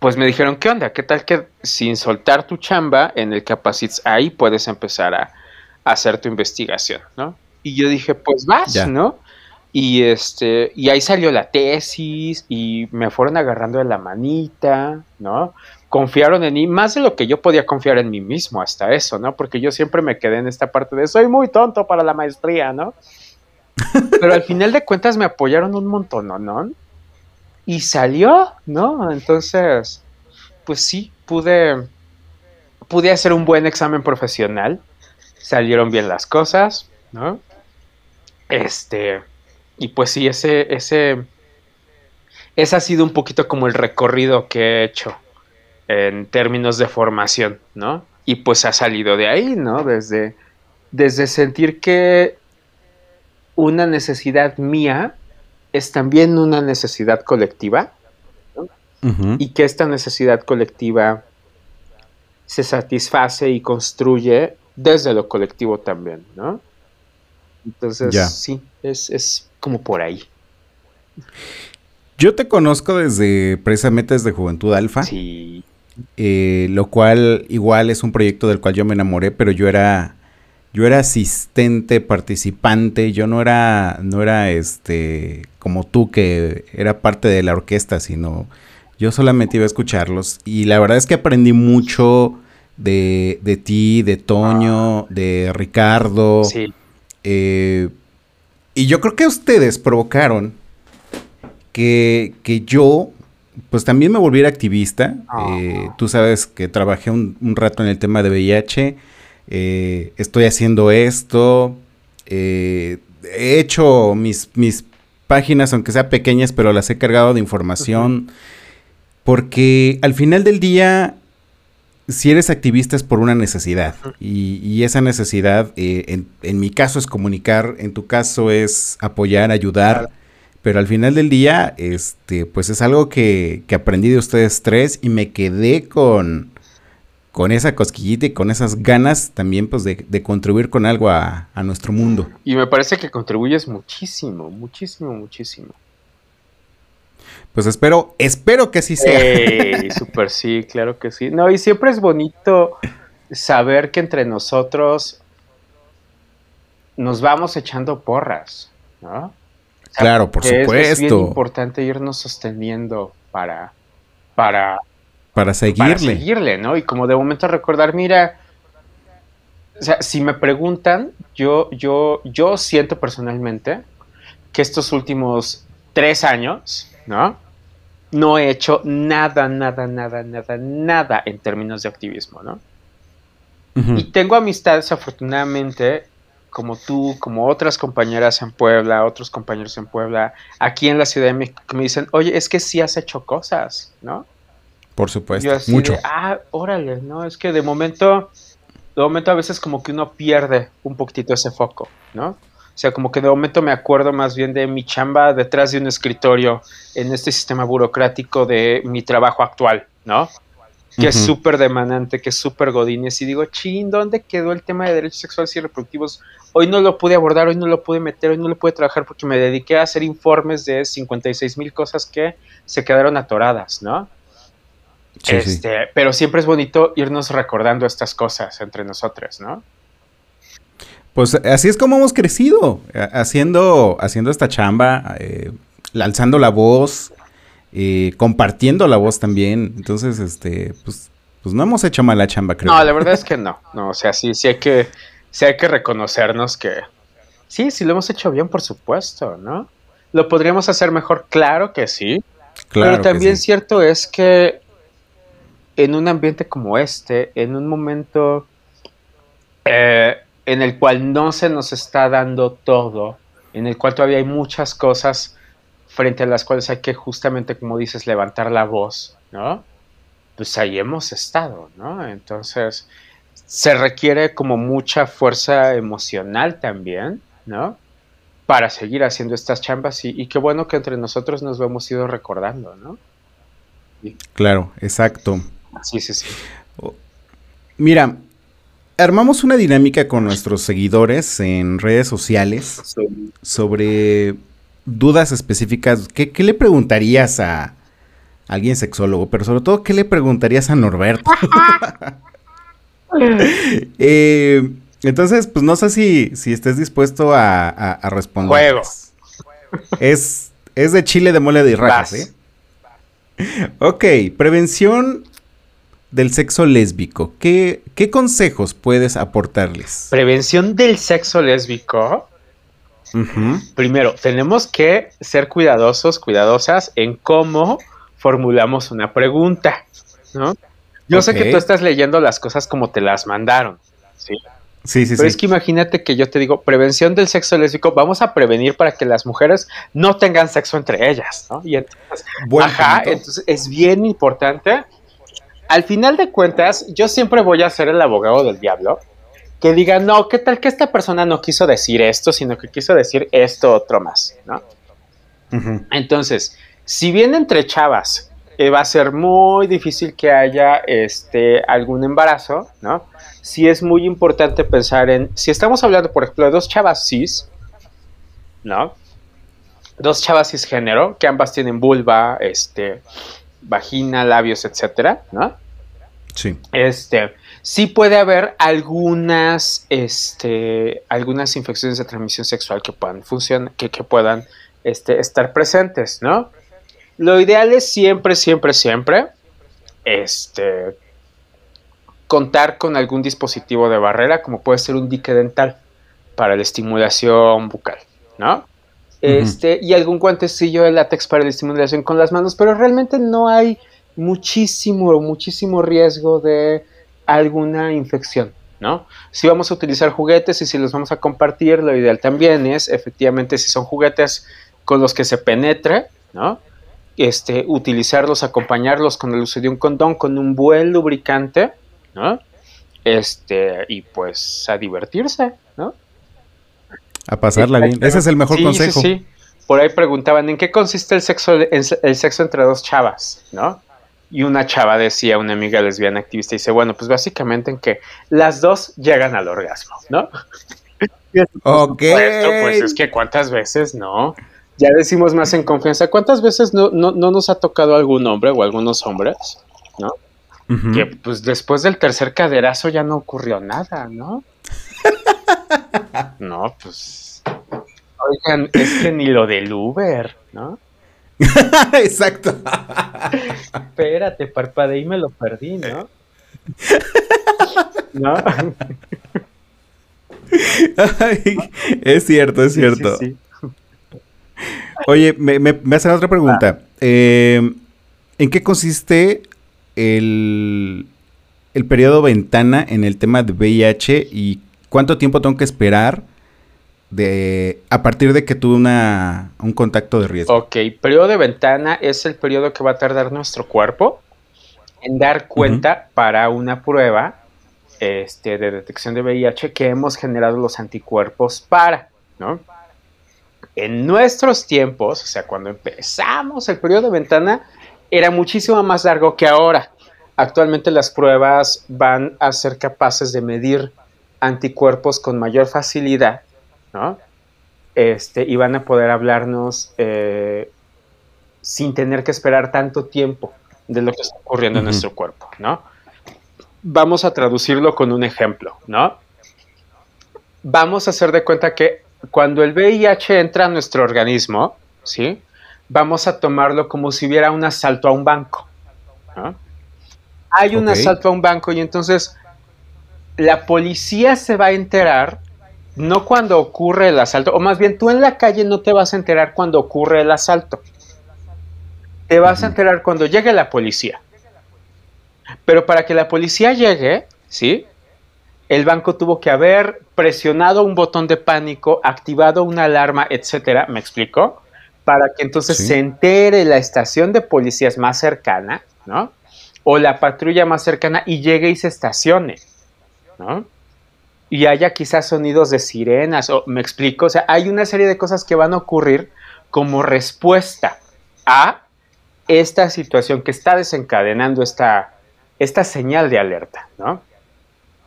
pues me dijeron, ¿qué onda? ¿Qué tal que sin soltar tu chamba en el Capacits ahí puedes empezar a, hacer tu investigación, ¿no? Y yo dije, pues vas, ¿no? Y este, y ahí salió la tesis y me fueron agarrando de la manita, ¿no? confiaron en mí más de lo que yo podía confiar en mí mismo hasta eso, ¿no? Porque yo siempre me quedé en esta parte de soy muy tonto para la maestría, ¿no? Pero al final de cuentas me apoyaron un montón, ¿no? Y salió, ¿no? Entonces, pues sí, pude, pude hacer un buen examen profesional, salieron bien las cosas, ¿no? Este, y pues sí, ese, ese, ese ha sido un poquito como el recorrido que he hecho en términos de formación, ¿no? Y pues ha salido de ahí, ¿no? Desde, desde sentir que una necesidad mía es también una necesidad colectiva y que esta necesidad colectiva se satisface y construye desde lo colectivo también, ¿no? Entonces, sí, es, es como por ahí. Yo te conozco desde precisamente desde Juventud Alfa. Sí. Eh, lo cual igual es un proyecto del cual yo me enamoré, pero yo era yo era asistente, participante, yo no era no era este como tú que era parte de la orquesta, sino yo solamente iba a escucharlos y la verdad es que aprendí mucho de, de ti, de Toño, de Ricardo. Sí. Eh, y yo creo que ustedes provocaron que, que yo pues también me volviera activista. Ah. Eh, tú sabes que trabajé un, rato en el tema de VIH. Eh, estoy haciendo esto. He hecho mis, mis páginas, aunque sean pequeñas, pero las he cargado de información. Porque al final del día, si eres activista es por una necesidad. Y, esa necesidad, en, en, mi caso es comunicar, en tu caso es apoyar, ayudar. Pero al final del día, este, pues es algo que, que aprendí de ustedes tres y me quedé con, con esa cosquillita y con esas ganas también pues de, de contribuir con algo a, a, nuestro mundo. Y me parece que contribuyes muchísimo, muchísimo, muchísimo. Pues espero, espero que así sea. Hey, super sí, claro que sí. No, y siempre es bonito saber que entre nosotros nos vamos echando porras, ¿no? Claro, por supuesto. Es, bien importante irnos sosteniendo para, para, para seguirle. Para seguirle, ¿no? Y como de momento recordar, mira, o sea, si me preguntan, yo, yo, yo siento personalmente que estos últimos tres años, ¿no? No he hecho nada, nada, nada, nada, nada en términos de activismo, ¿no? Y tengo amistades, afortunadamente, como tú, como otras compañeras en Puebla, otros compañeros en Puebla, aquí en la Ciudad de México, que me dicen, oye, es que sí has hecho cosas, ¿no? Por supuesto, mucho. ah, órale, ¿no? Es que de momento, de momento a veces como que uno pierde un poquitito ese foco, ¿no? O sea, como que de momento me acuerdo más bien de mi chamba detrás de un escritorio en este sistema burocrático de mi trabajo actual, ¿no? que es súper demandante, que es súper godines, y digo, chin, ¿dónde quedó el tema de derechos sexuales y reproductivos? Hoy no lo pude abordar, hoy no lo pude meter, hoy no lo pude trabajar porque me dediqué a hacer informes de 56 mil cosas que se quedaron atoradas, ¿no? este, Pero siempre es bonito irnos recordando estas cosas entre nosotros, ¿no? Pues así es como hemos crecido, haciendo, haciendo esta chamba, eh, lanzando la voz, eh, compartiendo la voz también. Entonces, este, pues, pues no hemos hecho mala chamba, creo. No, la verdad es que no. No, o sea, sí, sí hay que, sí hay que reconocernos que sí, sí lo hemos hecho bien, por supuesto, ¿no? ¿Lo podríamos hacer mejor? Claro que sí. Claro Pero también cierto es que en un ambiente como este, en un momento eh, en el cual no se nos está dando todo, en el cual todavía hay muchas cosas frente a las cuales hay que justamente, como dices, levantar la voz, ¿no? Pues ahí hemos estado, ¿no? Entonces, se requiere como mucha fuerza emocional también, ¿no? Para seguir haciendo estas chambas y, qué bueno que entre nosotros nos lo hemos ido recordando, ¿no? Claro, exacto. Sí, sí, sí. Mira, armamos una dinámica con nuestros seguidores en redes sociales sobre dudas específicas, ¿qué, le preguntarías a alguien sexólogo? Pero sobre todo, ¿qué le preguntarías a Norberto? Eh, entonces, pues no sé si, si estés dispuesto a, responder. Juego. Es, es de chile de mole de rajas, ¿eh? Ok, prevención del sexo lésbico. ¿Qué, qué consejos puedes aportarles? Prevención del sexo lésbico. Primero, tenemos que ser cuidadosos, cuidadosas en cómo formulamos una pregunta, ¿no? Yo sé que tú estás leyendo las cosas como te las mandaron, ¿sí? Sí, sí, Pero sí. es que imagínate que yo te digo, prevención del sexo lésbico, vamos a prevenir para que las mujeres no tengan sexo entre ellas, ¿no? Y entonces, Buen ajá, punto. entonces es bien importante. Al final de cuentas, yo siempre voy a ser el abogado del diablo que diga, no, ¿qué tal que esta persona no quiso decir esto, sino que quiso decir esto otro más, ¿no? Entonces, si bien entre chavas eh, va a ser muy difícil que haya este, algún embarazo, ¿no? Sí es muy importante pensar en, si estamos hablando, por ejemplo, de dos chavas cis, ¿no? Dos chavas cisgénero, que ambas tienen vulva, este, vagina, labios, etcétera, ¿no? Sí. Este, sí puede haber algunas, este, algunas infecciones de transmisión sexual que puedan funcionar, que, que puedan este, estar presentes, ¿no? Lo ideal es siempre, siempre, siempre, este, contar con algún dispositivo de barrera, como puede ser un dique dental para la estimulación bucal, ¿no? Este, y algún guantecillo de látex para la estimulación con las manos, pero realmente no hay muchísimo, muchísimo riesgo de alguna infección, ¿no? Si vamos a utilizar juguetes y si los vamos a compartir, lo ideal también es, efectivamente, si son juguetes con los que se penetre, ¿no? Este, utilizarlos, acompañarlos con el uso de un condón, con un buen lubricante, ¿no? Este, y pues a divertirse, ¿no? A pasarla bien. Ese es el mejor Sí, consejo. Sí, sí. Por ahí preguntaban, ¿en qué consiste el sexo, el sexo entre dos chavas? ¿No? Y una chava decía, una amiga lesbiana activista, dice, bueno, pues básicamente en que las dos llegan al orgasmo, ¿no? Ok. supuesto, pues es que cuántas veces, ¿no? Ya decimos más en confianza, ¿cuántas veces no, no, no nos ha tocado algún hombre o algunos hombres, ¿no? Que pues después del tercer caderazo ya no ocurrió nada, ¿no? No, pues. Oigan, es que ni lo del Uber, ¿no? Exacto. Espérate, parpadeé y me lo perdí, ¿no? ¿No? Ay, es cierto, es cierto. Sí, sí, sí. Oye, me, me, me hacen otra pregunta. Eh, ¿En qué consiste el, el periodo ventana en el tema de VIH y cuánto tiempo tengo que esperar de a partir de que tuve una, un contacto de riesgo? Ok, periodo de ventana es el periodo que va a tardar nuestro cuerpo en dar cuenta para una prueba este, de detección de VIH que hemos generado los anticuerpos para, ¿no? En nuestros tiempos, o sea, cuando empezamos el periodo de ventana, era muchísimo más largo que ahora. Actualmente las pruebas van a ser capaces de medir anticuerpos con mayor facilidad, ¿no? Este, y van a poder hablarnos eh, sin tener que esperar tanto tiempo de lo que está ocurriendo en nuestro cuerpo, ¿no? Vamos a traducirlo con un ejemplo, ¿no? Vamos a hacer de cuenta que cuando el VIH entra a nuestro organismo, ¿sí? Vamos a tomarlo como si hubiera un asalto a un banco, ¿no? Hay un asalto a un banco y entonces la policía se va a enterar no cuando ocurre el asalto, o más bien tú en la calle no te vas a enterar cuando ocurre el asalto. Te vas a enterar cuando llegue la policía. Pero para que la policía llegue, ¿sí? El banco tuvo que haber presionado un botón de pánico, activado una alarma, etcétera, ¿me explico? Para que entonces Sí. se entere la estación de policías más cercana, ¿no? O la patrulla más cercana y llegue y se estacione, ¿no? y haya quizás sonidos de sirenas, o me explico, o sea, hay una serie de cosas que van a ocurrir como respuesta a esta situación que está desencadenando esta, esta señal de alerta, ¿no?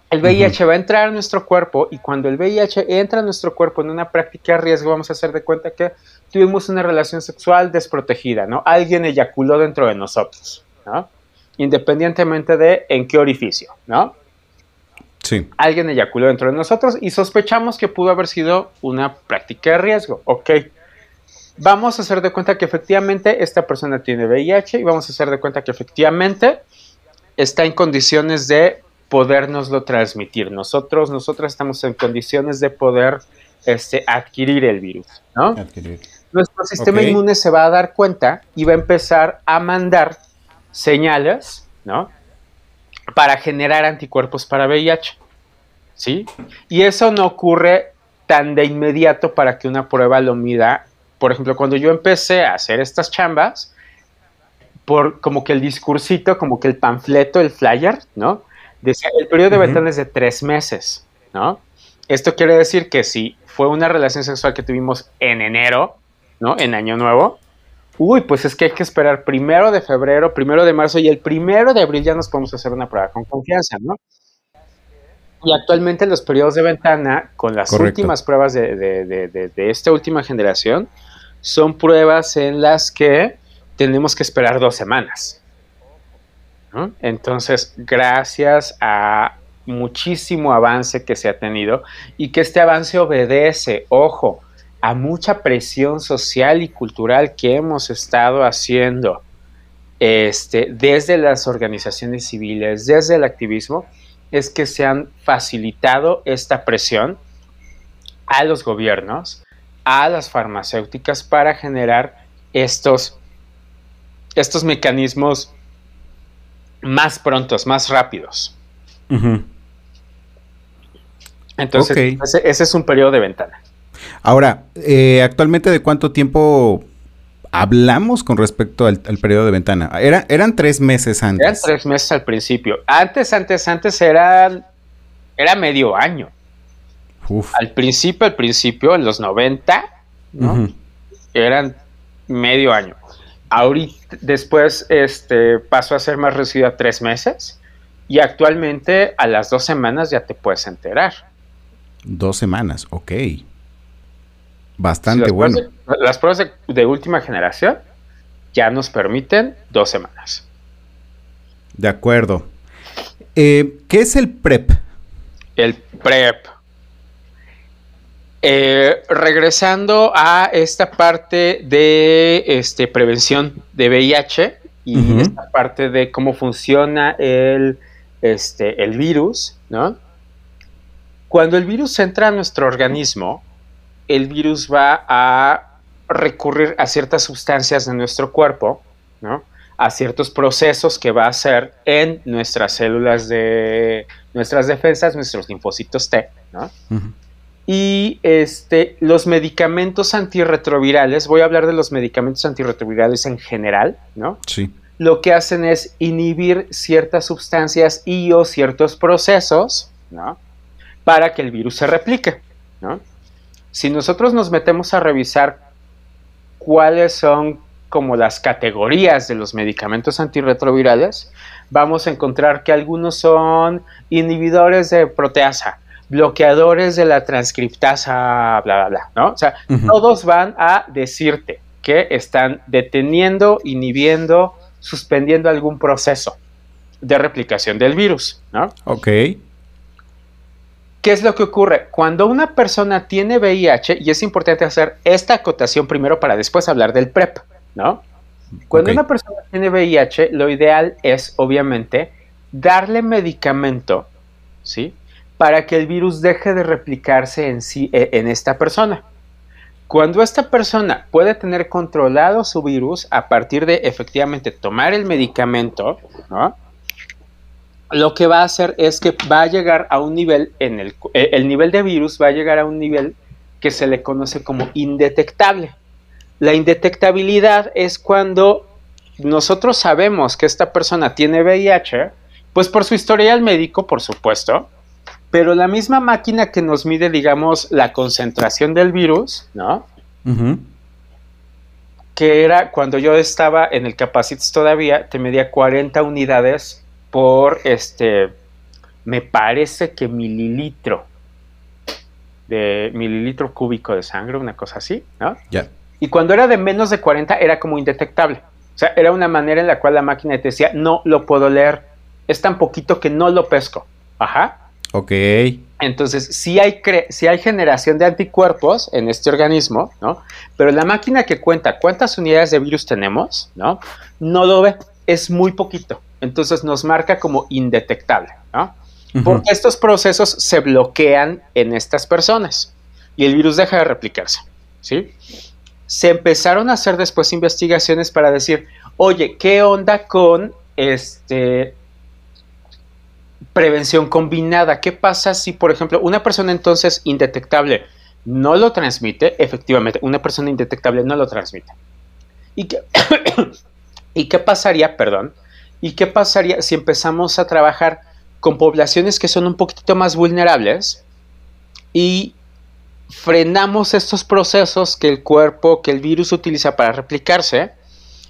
El VIH va a entrar a nuestro cuerpo y cuando el VIH entra a nuestro cuerpo en una práctica de riesgo, vamos a hacer de cuenta que tuvimos una relación sexual desprotegida, ¿no? Alguien eyaculó dentro de nosotros, ¿no? Independientemente de en qué orificio, ¿no? Sí. alguien eyaculó dentro de nosotros y sospechamos que pudo haber sido una práctica de riesgo. Ok. Vamos a hacer de cuenta que efectivamente esta persona tiene VIH y vamos a hacer de cuenta que efectivamente está en condiciones de podernoslo transmitir. Nosotros, nosotras estamos en condiciones de poder este, adquirir el virus, ¿no? Adquirir. Nuestro sistema inmune se va a dar cuenta y va a empezar a mandar señales, ¿no? Para generar anticuerpos para VIH, ¿sí? Y eso no ocurre tan de inmediato para que una prueba lo mida. Por ejemplo, cuando yo empecé a hacer estas chambas, por como que el discursito, como que el panfleto, el flyer, ¿no? Decía, el periodo de ventana es de tres meses, ¿no? Esto quiere decir que si fue una relación sexual que tuvimos en enero, ¿no? En Año Nuevo, uy, pues es que hay que esperar primero de febrero, primero de marzo y el primero de abril ya nos podemos hacer una prueba con confianza, ¿no? Y actualmente los periodos de ventana, con las Correcto. últimas pruebas de, de- de- de- de esta última generación, son pruebas en las que tenemos que esperar dos semanas. ¿no? Entonces, gracias a muchísimo avance que se ha tenido y que este avance obedece, ojo, a mucha presión social y cultural que hemos estado haciendo este, desde las organizaciones civiles, desde el activismo, es que se han facilitado esta presión a los gobiernos, a las farmacéuticas para generar estos, estos mecanismos más prontos, más rápidos. Entonces, ese, ese es un periodo de ventana. Ahora, eh, actualmente de cuánto tiempo hablamos con respecto al, al periodo de ventana. Era, eran tres meses antes. Eran tres meses al principio. Antes, antes, antes eran, era medio año. Uf. Al principio, al principio, en los 90, ¿no? Eran medio año. Ahorita, después, este, pasó a ser más reducido a tres meses. Y actualmente, a las dos semanas ya te puedes enterar. Dos semanas, ok. Bastante las bueno. Pruebas de, las pruebas de, de última generación ya nos permiten dos semanas. De acuerdo. Eh, ¿Qué es el PrEP? El PrEP. Eh, regresando a esta parte de este, prevención de VIH y esta parte de cómo funciona el, este, el virus, ¿no? Cuando el virus entra a nuestro organismo, el virus va a recurrir a ciertas sustancias de nuestro cuerpo, ¿no? A ciertos procesos que va a hacer en nuestras células de nuestras defensas, nuestros linfocitos T, ¿no? Y este, los medicamentos antirretrovirales, voy a hablar de los medicamentos antirretrovirales en general, ¿no? Sí. Lo que hacen es inhibir ciertas sustancias y o ciertos procesos, ¿no? Para que el virus se replique, ¿no? Si nosotros nos metemos a revisar cuáles son como las categorías de los medicamentos antirretrovirales, vamos a encontrar que algunos son inhibidores de proteasa, bloqueadores de la transcriptasa, bla, bla, bla, ¿no? O sea, todos van a decirte que están deteniendo, inhibiendo, suspendiendo algún proceso de replicación del virus, ¿no? Ok. ¿Qué es lo que ocurre? Cuando una persona tiene VIH, y es importante hacer esta acotación primero para después hablar del PrEP, ¿no? Cuando una persona tiene VIH, lo ideal es, obviamente, darle medicamento, ¿sí? Para que el virus deje de replicarse en sí, eh, en esta persona. Cuando esta persona puede tener controlado su virus a partir de efectivamente tomar el medicamento, ¿no? Lo que va a hacer es que va a llegar a un nivel en el eh, el nivel de virus va a llegar a un nivel que se le conoce como indetectable. La indetectabilidad es cuando nosotros sabemos que esta persona tiene VIH, pues por su historial médico, por supuesto, pero la misma máquina que nos mide, digamos, la concentración del virus, ¿no? Que era cuando yo estaba en el Capacites todavía, te medía 40 unidades por este, me parece que mililitro de mililitro cúbico de sangre, una cosa así, ¿no? Ya. Y cuando era de menos de 40 era como indetectable. O sea, era una manera en la cual la máquina te decía, no lo puedo leer. Es tan poquito que no lo pesco. Ajá. Ok. Entonces, sí hay, cre- sí hay generación de anticuerpos en este organismo, ¿no? Pero la máquina que cuenta cuántas unidades de virus tenemos, ¿no? No lo ve. Es muy poquito. Entonces nos marca como indetectable, ¿no? Porque estos procesos se bloquean en estas personas y el virus deja de replicarse, ¿sí? Se empezaron a hacer después investigaciones para decir, oye, ¿qué onda con este prevención combinada? ¿Qué pasa si, por ejemplo, una persona entonces indetectable no lo transmite? Efectivamente, una persona indetectable no lo transmite. ¿Y qué, ¿Y qué pasaría, perdón? ¿Y qué pasaría si empezamos a trabajar con poblaciones que son un poquito más vulnerables y frenamos estos procesos que el cuerpo, que el virus utiliza para replicarse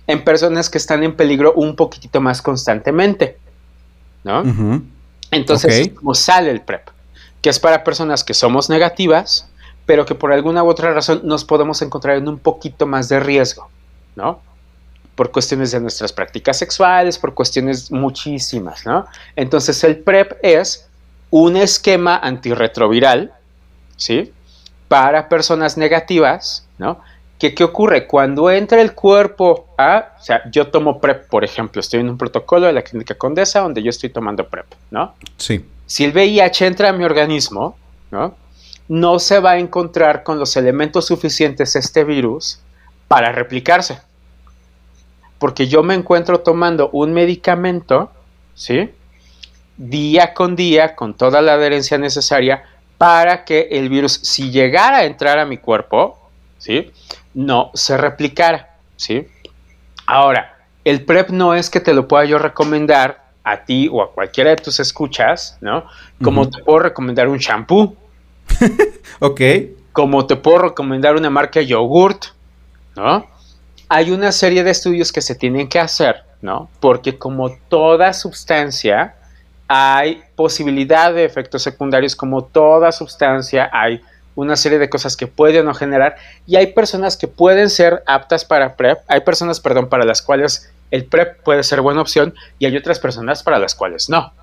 en personas que están en peligro un poquitito más constantemente, ¿no? Entonces, como sale el PrEP? Que es para personas que somos negativas, pero que por alguna u otra razón nos podemos encontrar en un poquito más de riesgo, ¿no? Por cuestiones de nuestras prácticas sexuales, por cuestiones muchísimas, ¿no? Entonces el PrEP es un esquema antirretroviral, ¿sí? Para personas negativas, ¿no? ¿Qué, ¿Qué ocurre? Cuando entra el cuerpo a, o sea, yo tomo PrEP, por ejemplo, estoy en un protocolo de la Clínica Condesa donde yo estoy tomando PrEP, ¿no? Sí. Si el VIH entra a mi organismo, ¿no? No se va a encontrar con los elementos suficientes este virus para replicarse porque yo me encuentro tomando un medicamento, ¿sí? Día con día, con toda la adherencia necesaria, para que el virus, si llegara a entrar a mi cuerpo, ¿sí? No se replicara, ¿sí? Ahora, el PrEP no es que te lo pueda yo recomendar a ti o a cualquiera de tus escuchas, ¿no? Como te puedo recomendar un shampoo. ok. Como te puedo recomendar una marca de yogurt, ¿no? Hay una serie de estudios que se tienen que hacer, ¿no? Porque como toda sustancia, hay posibilidad de efectos secundarios, como toda sustancia, hay una serie de cosas que pueden o no generar y hay personas que pueden ser aptas para PrEP, hay personas, perdón, para las cuales el PrEP puede ser buena opción y hay otras personas para las cuales no.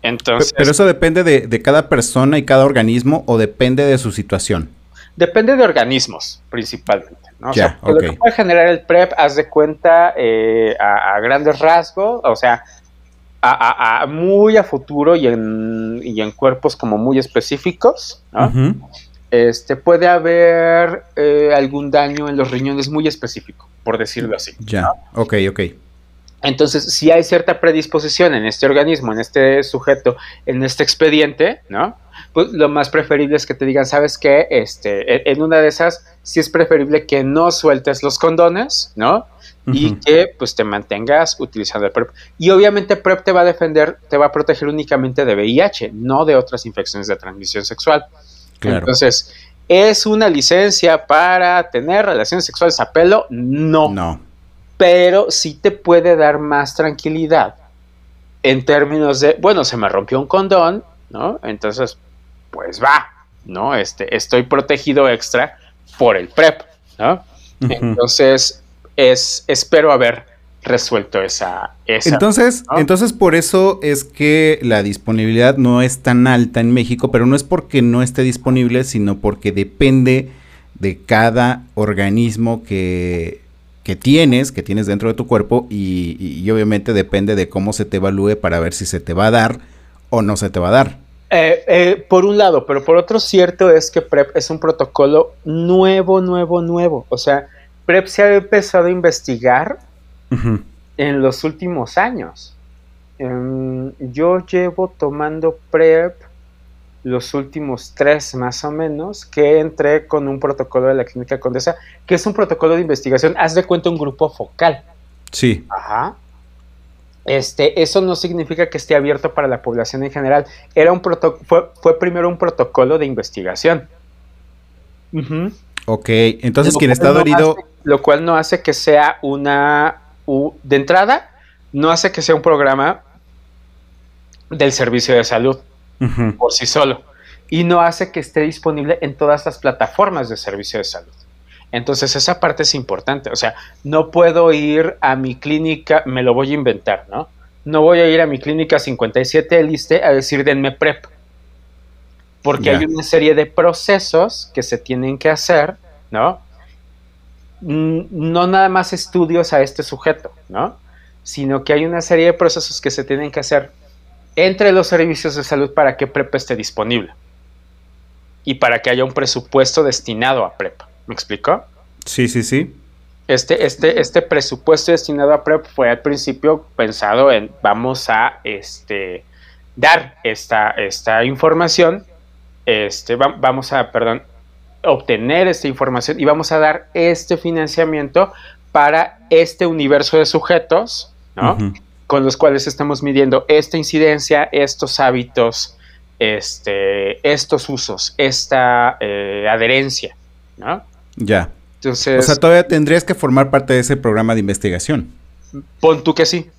Entonces, pero eso depende de cada persona y cada organismo o depende de su situación. Depende de organismos, principalmente. ¿No? lo que puede generar el PrEP, haz de cuenta eh, a, grandes rasgos, o sea, a, muy a futuro y en, y en, cuerpos como muy específicos, este, puede haber eh, algún daño en los riñones muy específico, por decirlo así. Ya, ok, ok. Entonces, si hay cierta predisposición en este organismo, en este sujeto, en este expediente, ¿no? Pues lo más preferible es que te digan, ¿sabes qué? Este, en una de esas, sí es preferible que no sueltes los condones, ¿no? Y que pues te mantengas utilizando el PrEP. Y obviamente PrEP te va a defender, te va a proteger únicamente de VIH, no de otras infecciones de transmisión sexual. Entonces, ¿es una licencia para tener relaciones sexuales a pelo? No. No pero sí te puede dar más tranquilidad en términos de, bueno, se me rompió un condón, ¿no? Entonces, pues va, ¿no? Este, estoy protegido extra por el PrEP, ¿no? Entonces, es, espero haber resuelto esa... entonces, entonces, por eso es que la disponibilidad no es tan alta en México, pero no es porque no esté disponible, sino porque depende de cada organismo que que tienes, que tienes dentro de tu cuerpo y, obviamente depende de cómo se te evalúe para ver si se te va a dar o no se te va a dar. Eh, eh, por un lado, pero por otro cierto es que PrEP es un protocolo nuevo, nuevo, nuevo. O sea, PrEP se ha empezado a investigar en los últimos años. Em, yo llevo tomando PrEP los últimos tres más o menos, que entré con un protocolo de la Clínica Condesa, que es un protocolo de investigación, haz de cuenta un grupo focal. Sí. Ajá. Este, eso no significa que esté abierto para la población en general. Era un fue, fue primero un protocolo de investigación. Ok, entonces quien está dolido. lo cual no hace que sea una. de entrada, no hace que sea un programa del servicio de salud por sí solo y no hace que esté disponible en todas las plataformas de servicio de salud. Entonces esa parte es importante, o sea, no puedo ir a mi clínica, me lo voy a inventar, ¿no? No voy a ir a mi clínica 57 de liste a decir denme PrEP, porque hay una serie de procesos que se tienen que hacer, ¿no? No nada más estudios a este sujeto, ¿no? sino que hay una serie de procesos que se tienen que hacer entre los servicios de salud para que PrEP esté disponible y para que haya un presupuesto destinado a PrEP. ¿Me explico? Sí, sí, sí. Este, este, este presupuesto destinado a PrEP fue al principio pensado en vamos a este, dar esta, esta información, este, vamos a, perdón, obtener esta información y vamos a dar este financiamiento para este universo de sujetos, ¿no? Con los cuales estamos midiendo esta incidencia, estos hábitos, este, estos usos, esta eh, adherencia, ¿no? Ya. Entonces, o sea, todavía tendrías que formar parte de ese programa de investigación. Pon tú que sí.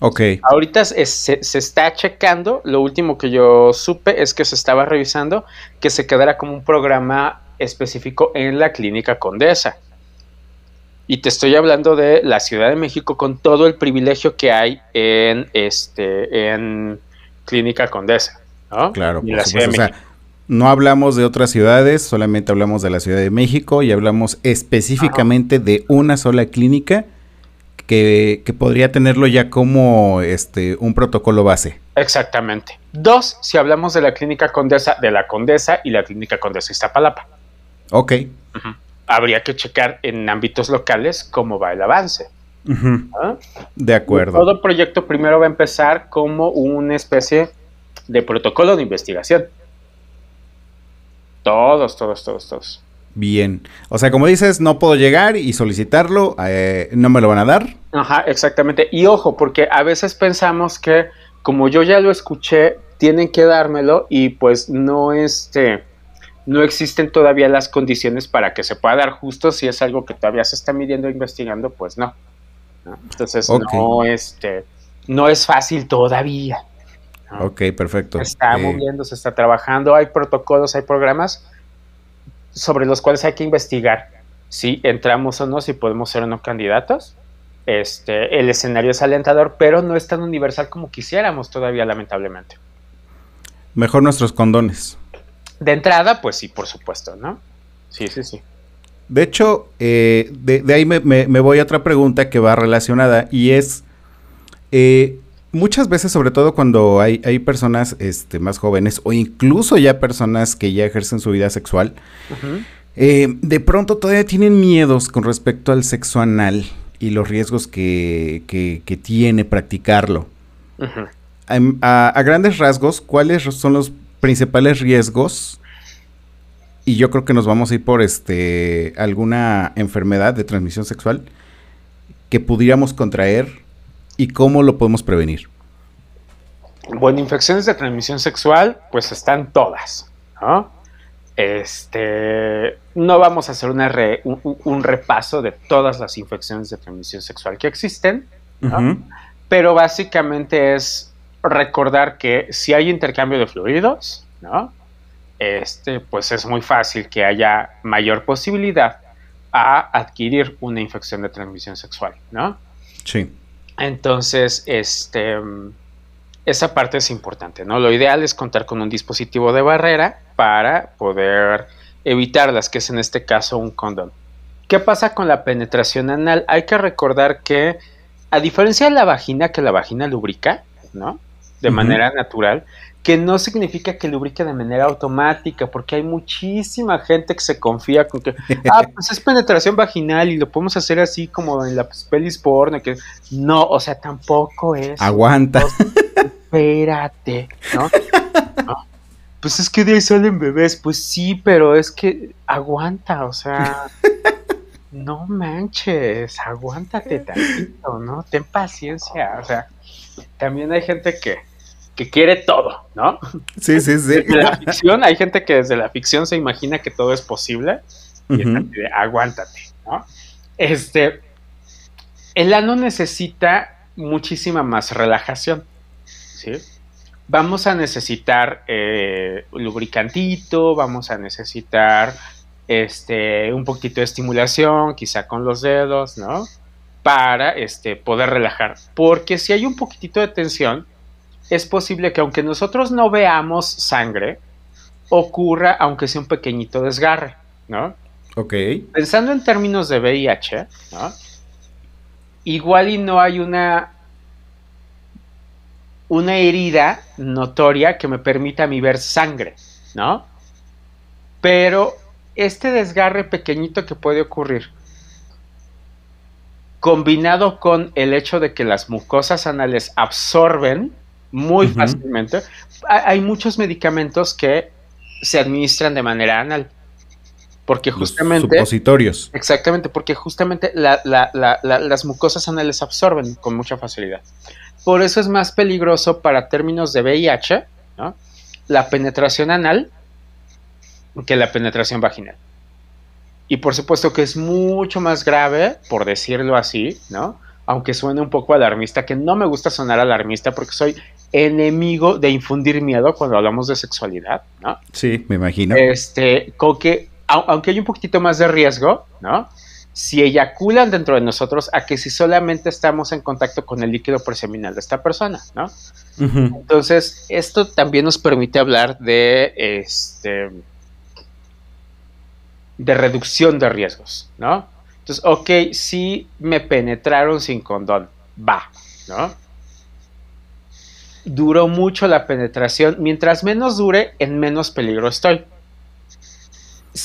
Ok. Ahorita se, se, está checando, lo último que yo supe es que se estaba revisando que se quedara como un programa específico en la clínica Condesa. Y te estoy hablando de la Ciudad de México con todo el privilegio que hay en este en Clínica Condesa, ¿no? Claro, por supuesto. O sea, no hablamos de otras ciudades, solamente hablamos de la Ciudad de México y hablamos específicamente de una sola clínica que, que, podría tenerlo ya como este un protocolo base. Exactamente. Dos, si hablamos de la clínica Condesa, de la Condesa y la clínica Condesa Iztapalapa. Ok. Habría que checar en ámbitos locales cómo va el avance. De acuerdo. Todo proyecto primero va a empezar como una especie de protocolo de investigación. Todos, todos, todos, todos. Bien. O sea, como dices, no puedo llegar y solicitarlo, eh, no me lo van a dar. Ajá, exactamente. Y ojo, porque a veces pensamos que como yo ya lo escuché, tienen que dármelo y pues no este no existen todavía las condiciones para que se pueda dar justo si es algo que todavía se está midiendo e investigando, pues no. Entonces no, este, no es fácil todavía. Ok, perfecto. Se está eh, moviendo, se está trabajando, hay protocolos, hay programas sobre los cuales hay que investigar si entramos o no, si podemos ser o no candidatos. Este, el escenario es alentador, pero no es tan universal como quisiéramos todavía, lamentablemente. Mejor nuestros condones. De entrada, pues sí, por supuesto, ¿no? Sí, sí, sí. De hecho, eh, de, ahí me, voy a otra pregunta que va relacionada y es, eh, muchas veces, sobre todo cuando hay, hay personas este, más jóvenes o incluso ya personas que ya ejercen su vida sexual, eh, de pronto todavía tienen miedos con respecto al sexo anal y los riesgos que, que, tiene practicarlo. a, grandes rasgos, ¿cuáles son los principales riesgos, y yo creo que nos vamos a ir por este alguna enfermedad de transmisión sexual que pudiéramos contraer y cómo lo podemos prevenir. Bueno, infecciones de transmisión sexual, pues están todas, ¿no? Este, no vamos a hacer una un, repaso de todas las infecciones de transmisión sexual que existen, pero básicamente es recordar que si hay intercambio de fluidos, ¿no? Este, pues es muy fácil que haya mayor posibilidad a adquirir una infección de transmisión sexual, ¿no? Sí. Entonces, este, esa parte es importante, ¿no? Lo ideal es contar con un dispositivo de barrera para poder evitarlas, que es en este caso un condón. ¿Qué pasa con la penetración anal? Hay que recordar que, a diferencia de la vagina, que la vagina lubrica, ¿no? De manera natural, que no significa que lubrique de manera automática, porque hay muchísima gente que se confía con que, ah, pues es penetración vaginal y lo podemos hacer así como en la pelis porno, que no, o sea, tampoco es. Aguanta. Espérate, ¿no? Pues es que de ahí salen bebés, pues sí, pero es que aguanta, o sea, no manches, aguántate tantito, ¿no? Ten paciencia, o sea, también hay gente que, que quiere todo, ¿no? Sí, sí, sí. Desde la ficción, hay gente que desde la ficción se imagina que todo es posible. Y aguántate, ¿no? Este, el ano necesita muchísima más relajación, ¿sí? Vamos a necesitar eh, lubricantito, vamos a necesitar este, un poquito de estimulación, quizá con los dedos, ¿no? Para este, poder relajar. Porque si hay un poquitito de tensión, es posible que aunque nosotros no veamos sangre, ocurra aunque sea un pequeñito desgarre, ¿no? Ok. Pensando en términos de VIH, ¿no? Igual y no hay una una herida notoria que me permita a mí ver sangre, ¿no? Pero este desgarre pequeñito que puede ocurrir, combinado con el hecho de que las mucosas anales absorben muy fácilmente, hay muchos medicamentos que se administran de manera anal. Porque Los justamente... Supositorios. Exactamente, porque justamente la- la- la- la- las mucosas anales absorben con mucha facilidad. Por eso es más peligroso para términos de VIH, ¿no? La penetración anal que la penetración vaginal. Y por supuesto que es mucho más grave, por decirlo así, ¿no? Aunque suene un poco alarmista, que no me gusta sonar alarmista porque soy enemigo de infundir miedo cuando hablamos de sexualidad, ¿no? Sí, me imagino. Este, con que, au- aunque hay un poquitito más de riesgo, ¿no? Si eyaculan dentro de nosotros, a que si solamente estamos en contacto con el líquido preseminal de esta persona, ¿no? Entonces, esto también nos permite hablar de este de reducción de riesgos, ¿no? Entonces, ok, si me penetraron sin condón, va, ¿no? Duró mucho la penetración. Mientras menos dure, en menos peligro estoy.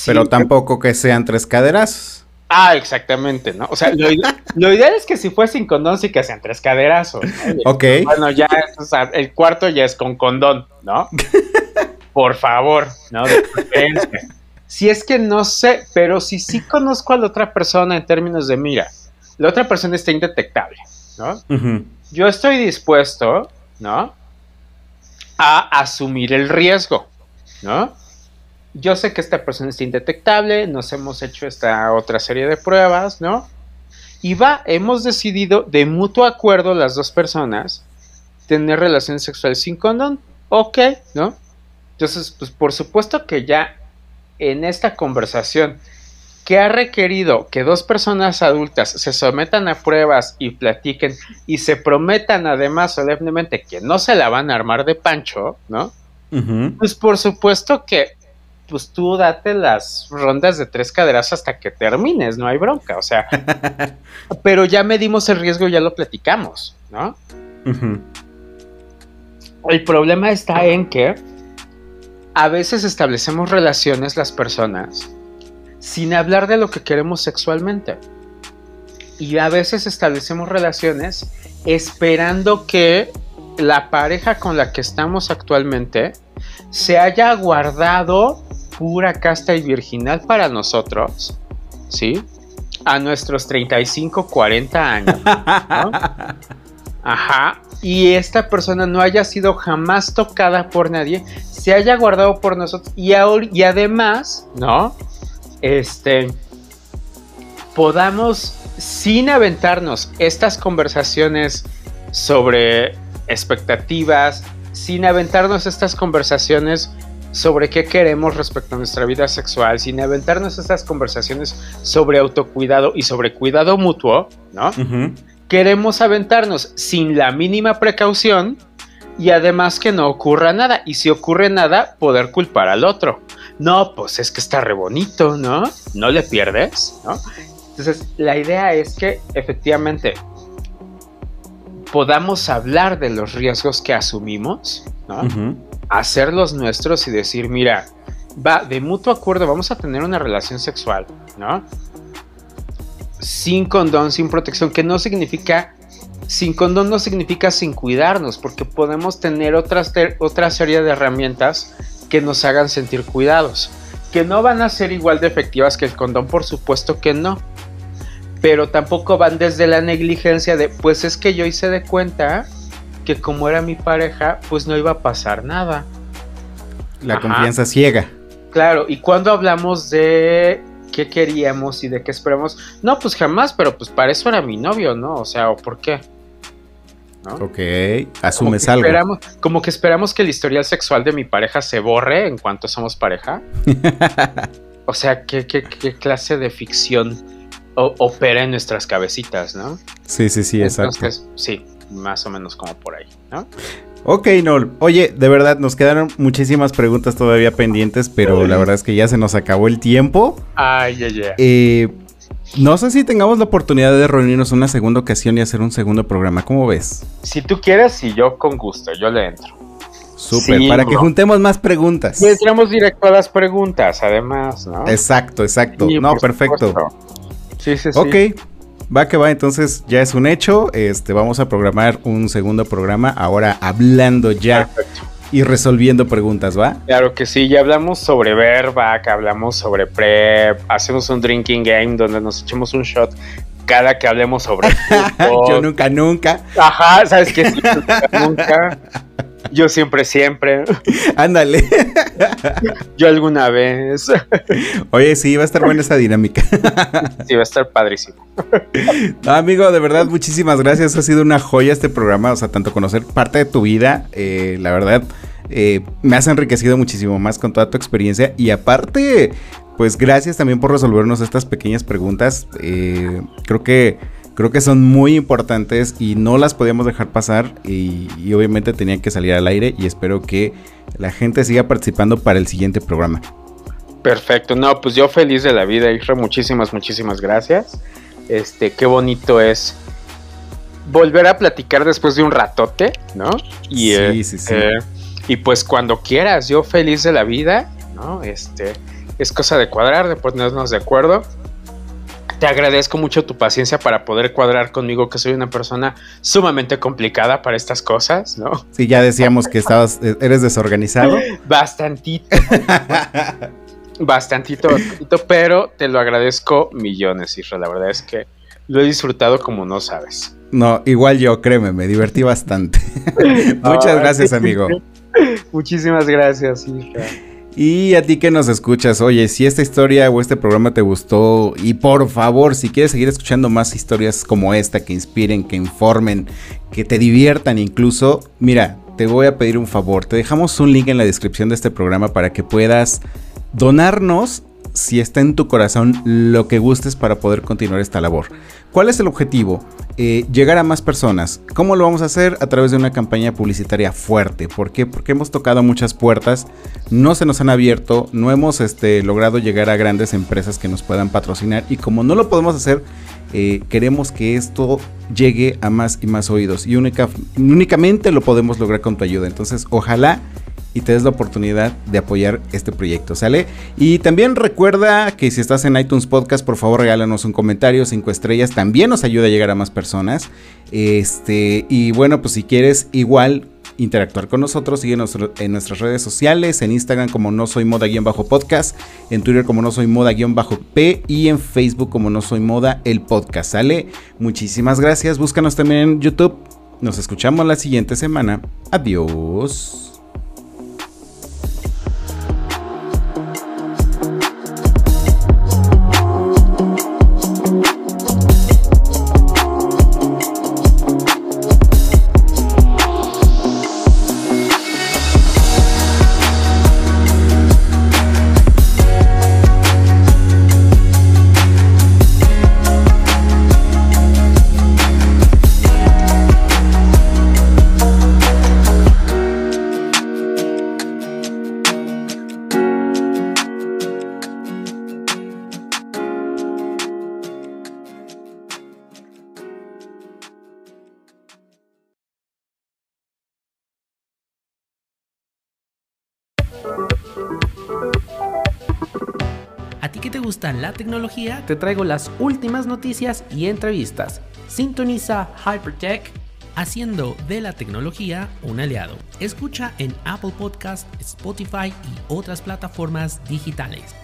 Pero tampoco que sean tres caderazos. Ah, exactamente, ¿no? O sea, lo, ide- lo ideal es que si fue sin condón, sí que sean tres caderazos. ¿no? Ok. Bueno, ya, o sea, el cuarto ya es con condón, ¿no? Por favor, ¿no? De. Si es que no sé, pero si sí conozco a la otra persona en términos de, mira, la otra persona está indetectable, ¿no? Yo estoy dispuesto, ¿no? A asumir el riesgo, ¿no? Yo sé que esta persona está indetectable, nos hemos hecho esta otra serie de pruebas, ¿no? Y va, hemos decidido de mutuo acuerdo las dos personas tener relaciones sexuales sin condón. Ok, ¿no? Entonces, pues por supuesto que ya en esta conversación que ha requerido que dos personas adultas se sometan a pruebas y platiquen y se prometan además solemnemente que no se la van a armar de pancho, ¿no? Pues por supuesto que pues tú date las rondas de tres caderas hasta que termines, no hay bronca, o sea, pero ya medimos el riesgo, ya lo platicamos, ¿no? El problema está en que a veces establecemos relaciones las personas sin hablar de lo que queremos sexualmente. Y a veces establecemos relaciones esperando que la pareja con la que estamos actualmente se haya guardado pura casta y virginal para nosotros, ¿sí? A nuestros 35, 40 años. ¿no? Ajá. Y esta persona no haya sido jamás tocada por nadie, se haya guardado por nosotros y, y además, ¿no? Este, podamos, sin aventarnos estas conversaciones sobre expectativas, sin aventarnos estas conversaciones sobre qué queremos respecto a nuestra vida sexual, sin aventarnos estas conversaciones sobre autocuidado y sobre cuidado mutuo, ¿no? Queremos aventarnos sin la mínima precaución y además que no ocurra nada. Y si ocurre nada, poder culpar al otro. No, pues es que está re bonito, ¿no? No le pierdes, ¿no? Entonces, la idea es que efectivamente podamos hablar de los riesgos que asumimos, ¿no? Hacerlos nuestros y decir, mira, va, de mutuo acuerdo, vamos a tener una relación sexual, ¿no? Sin condón, sin protección, que no significa, sin condón no significa sin cuidarnos, porque podemos tener otras, otra serie de herramientas que nos hagan sentir cuidados, que no van a ser igual de efectivas que el condón, por supuesto que no. Pero tampoco van desde la negligencia de, pues es que yo hice de cuenta que como era mi pareja, pues no iba a pasar nada. La Ajá. confianza ciega. Claro, y cuando hablamos de qué queríamos y de qué esperamos, no, pues jamás, pero pues para eso era mi novio, ¿no? O sea, ¿o por qué? ¿No? Ok. Asumes algo. Esperamos, como que esperamos que el historial sexual de mi pareja se borre en cuanto somos pareja. o sea, ¿qué, qué, qué clase de ficción opera en nuestras cabecitas, ¿no? Sí, sí, sí, exacto. Entonces, sí, más o menos como por ahí, ¿no? Ok, Nol. Oye, de verdad, nos quedaron muchísimas preguntas todavía pendientes, pero la verdad es que ya se nos acabó el tiempo. Ay, ay, ay. Eh, No sé si tengamos la oportunidad de reunirnos una segunda ocasión y hacer un segundo programa. ¿Cómo ves? Si tú quieres, y yo con gusto, yo le entro. Súper, Sí, para que juntemos más preguntas. Y entramos directo a las preguntas, además, ¿no? Exacto, exacto. Sí, no, perfecto. supuesto. Sí, sí, sí. Ok, va que va, entonces ya es un hecho. Este, vamos a programar un segundo programa, ahora hablando ya Perfecto. Y resolviendo preguntas, ¿va? Claro que sí, ya hablamos sobre verback, hablamos sobre prep, hacemos un drinking game donde nos echemos un shot cada que hablemos sobre fútbol. Yo nunca, nunca. Ajá, ¿sabes qué? Sí, nunca, nunca. Yo siempre, siempre. Ándale. Yo alguna vez. Oye, sí, va a estar buena esa dinámica. Sí, va a estar padrísimo. No, amigo, de verdad, muchísimas gracias. Ha sido una joya este programa. O sea, tanto conocer parte de tu vida, eh, la verdad, eh, me has enriquecido muchísimo más con toda tu experiencia. Y aparte, pues gracias también por resolvernos estas pequeñas preguntas. Eh, creo que. Creo que son muy importantes y no las podíamos dejar pasar y, y obviamente tenían que salir al aire y espero que la gente siga participando para el siguiente programa. Perfecto. No, pues yo feliz de la vida, Isra. Muchísimas, muchísimas gracias. Este, qué bonito es volver a platicar después de un ratote, ¿no? Y, Sí, eh, sí, sí. eh, y pues cuando quieras, yo feliz de la vida, ¿no? Este, es cosa de cuadrar, de ponernos de acuerdo. Te agradezco mucho tu paciencia para poder cuadrar conmigo, que soy una persona sumamente complicada para estas cosas, ¿no? Sí, ya decíamos que estabas, eh, eres desorganizado. Bastantito. bastantito, bastantito, pero te lo agradezco millones, Isra. La verdad es que lo he disfrutado como no sabes. No, igual yo, créeme, me divertí bastante. Muchas gracias, amigo. Muchísimas gracias, Isra. Y a ti que nos escuchas, oye, si esta historia o este programa te gustó, y por favor, si quieres seguir escuchando más historias como esta, que inspiren, que informen, que te diviertan incluso, mira, te voy a pedir un favor. Te dejamos un link en la descripción de este programa para que puedas donarnos si está en tu corazón lo que gustes para poder continuar esta labor. ¿Cuál es el objetivo? Eh, llegar a más personas. ¿Cómo lo vamos a hacer? A través de una campaña publicitaria fuerte. ¿Por qué? Porque hemos tocado muchas puertas, no se nos han abierto, no hemos este, logrado llegar a grandes empresas que nos puedan patrocinar y como no lo podemos hacer, eh, queremos que esto llegue a más y más oídos y única, únicamente lo podemos lograr con tu ayuda. Entonces, ojalá y te des la oportunidad de apoyar este proyecto, ¿sale? Y también recuerda que si estás en iTunes Podcast, por favor regálanos un comentario, cinco estrellas, también nos ayuda a llegar a más personas. Este, y bueno, pues si quieres igual interactuar con nosotros, síguenos en nuestras redes sociales, en Instagram como no soy moda-podcast, en Twitter como no soy moda-p y en Facebook como no soy moda el podcast, ¿sale? Muchísimas gracias, búscanos también en YouTube. Nos escuchamos la siguiente semana. Adiós. la tecnología, te traigo las últimas noticias y entrevistas. Sintoniza Hypertech haciendo de la tecnología un aliado. Escucha en Apple Podcast, Spotify y otras plataformas digitales.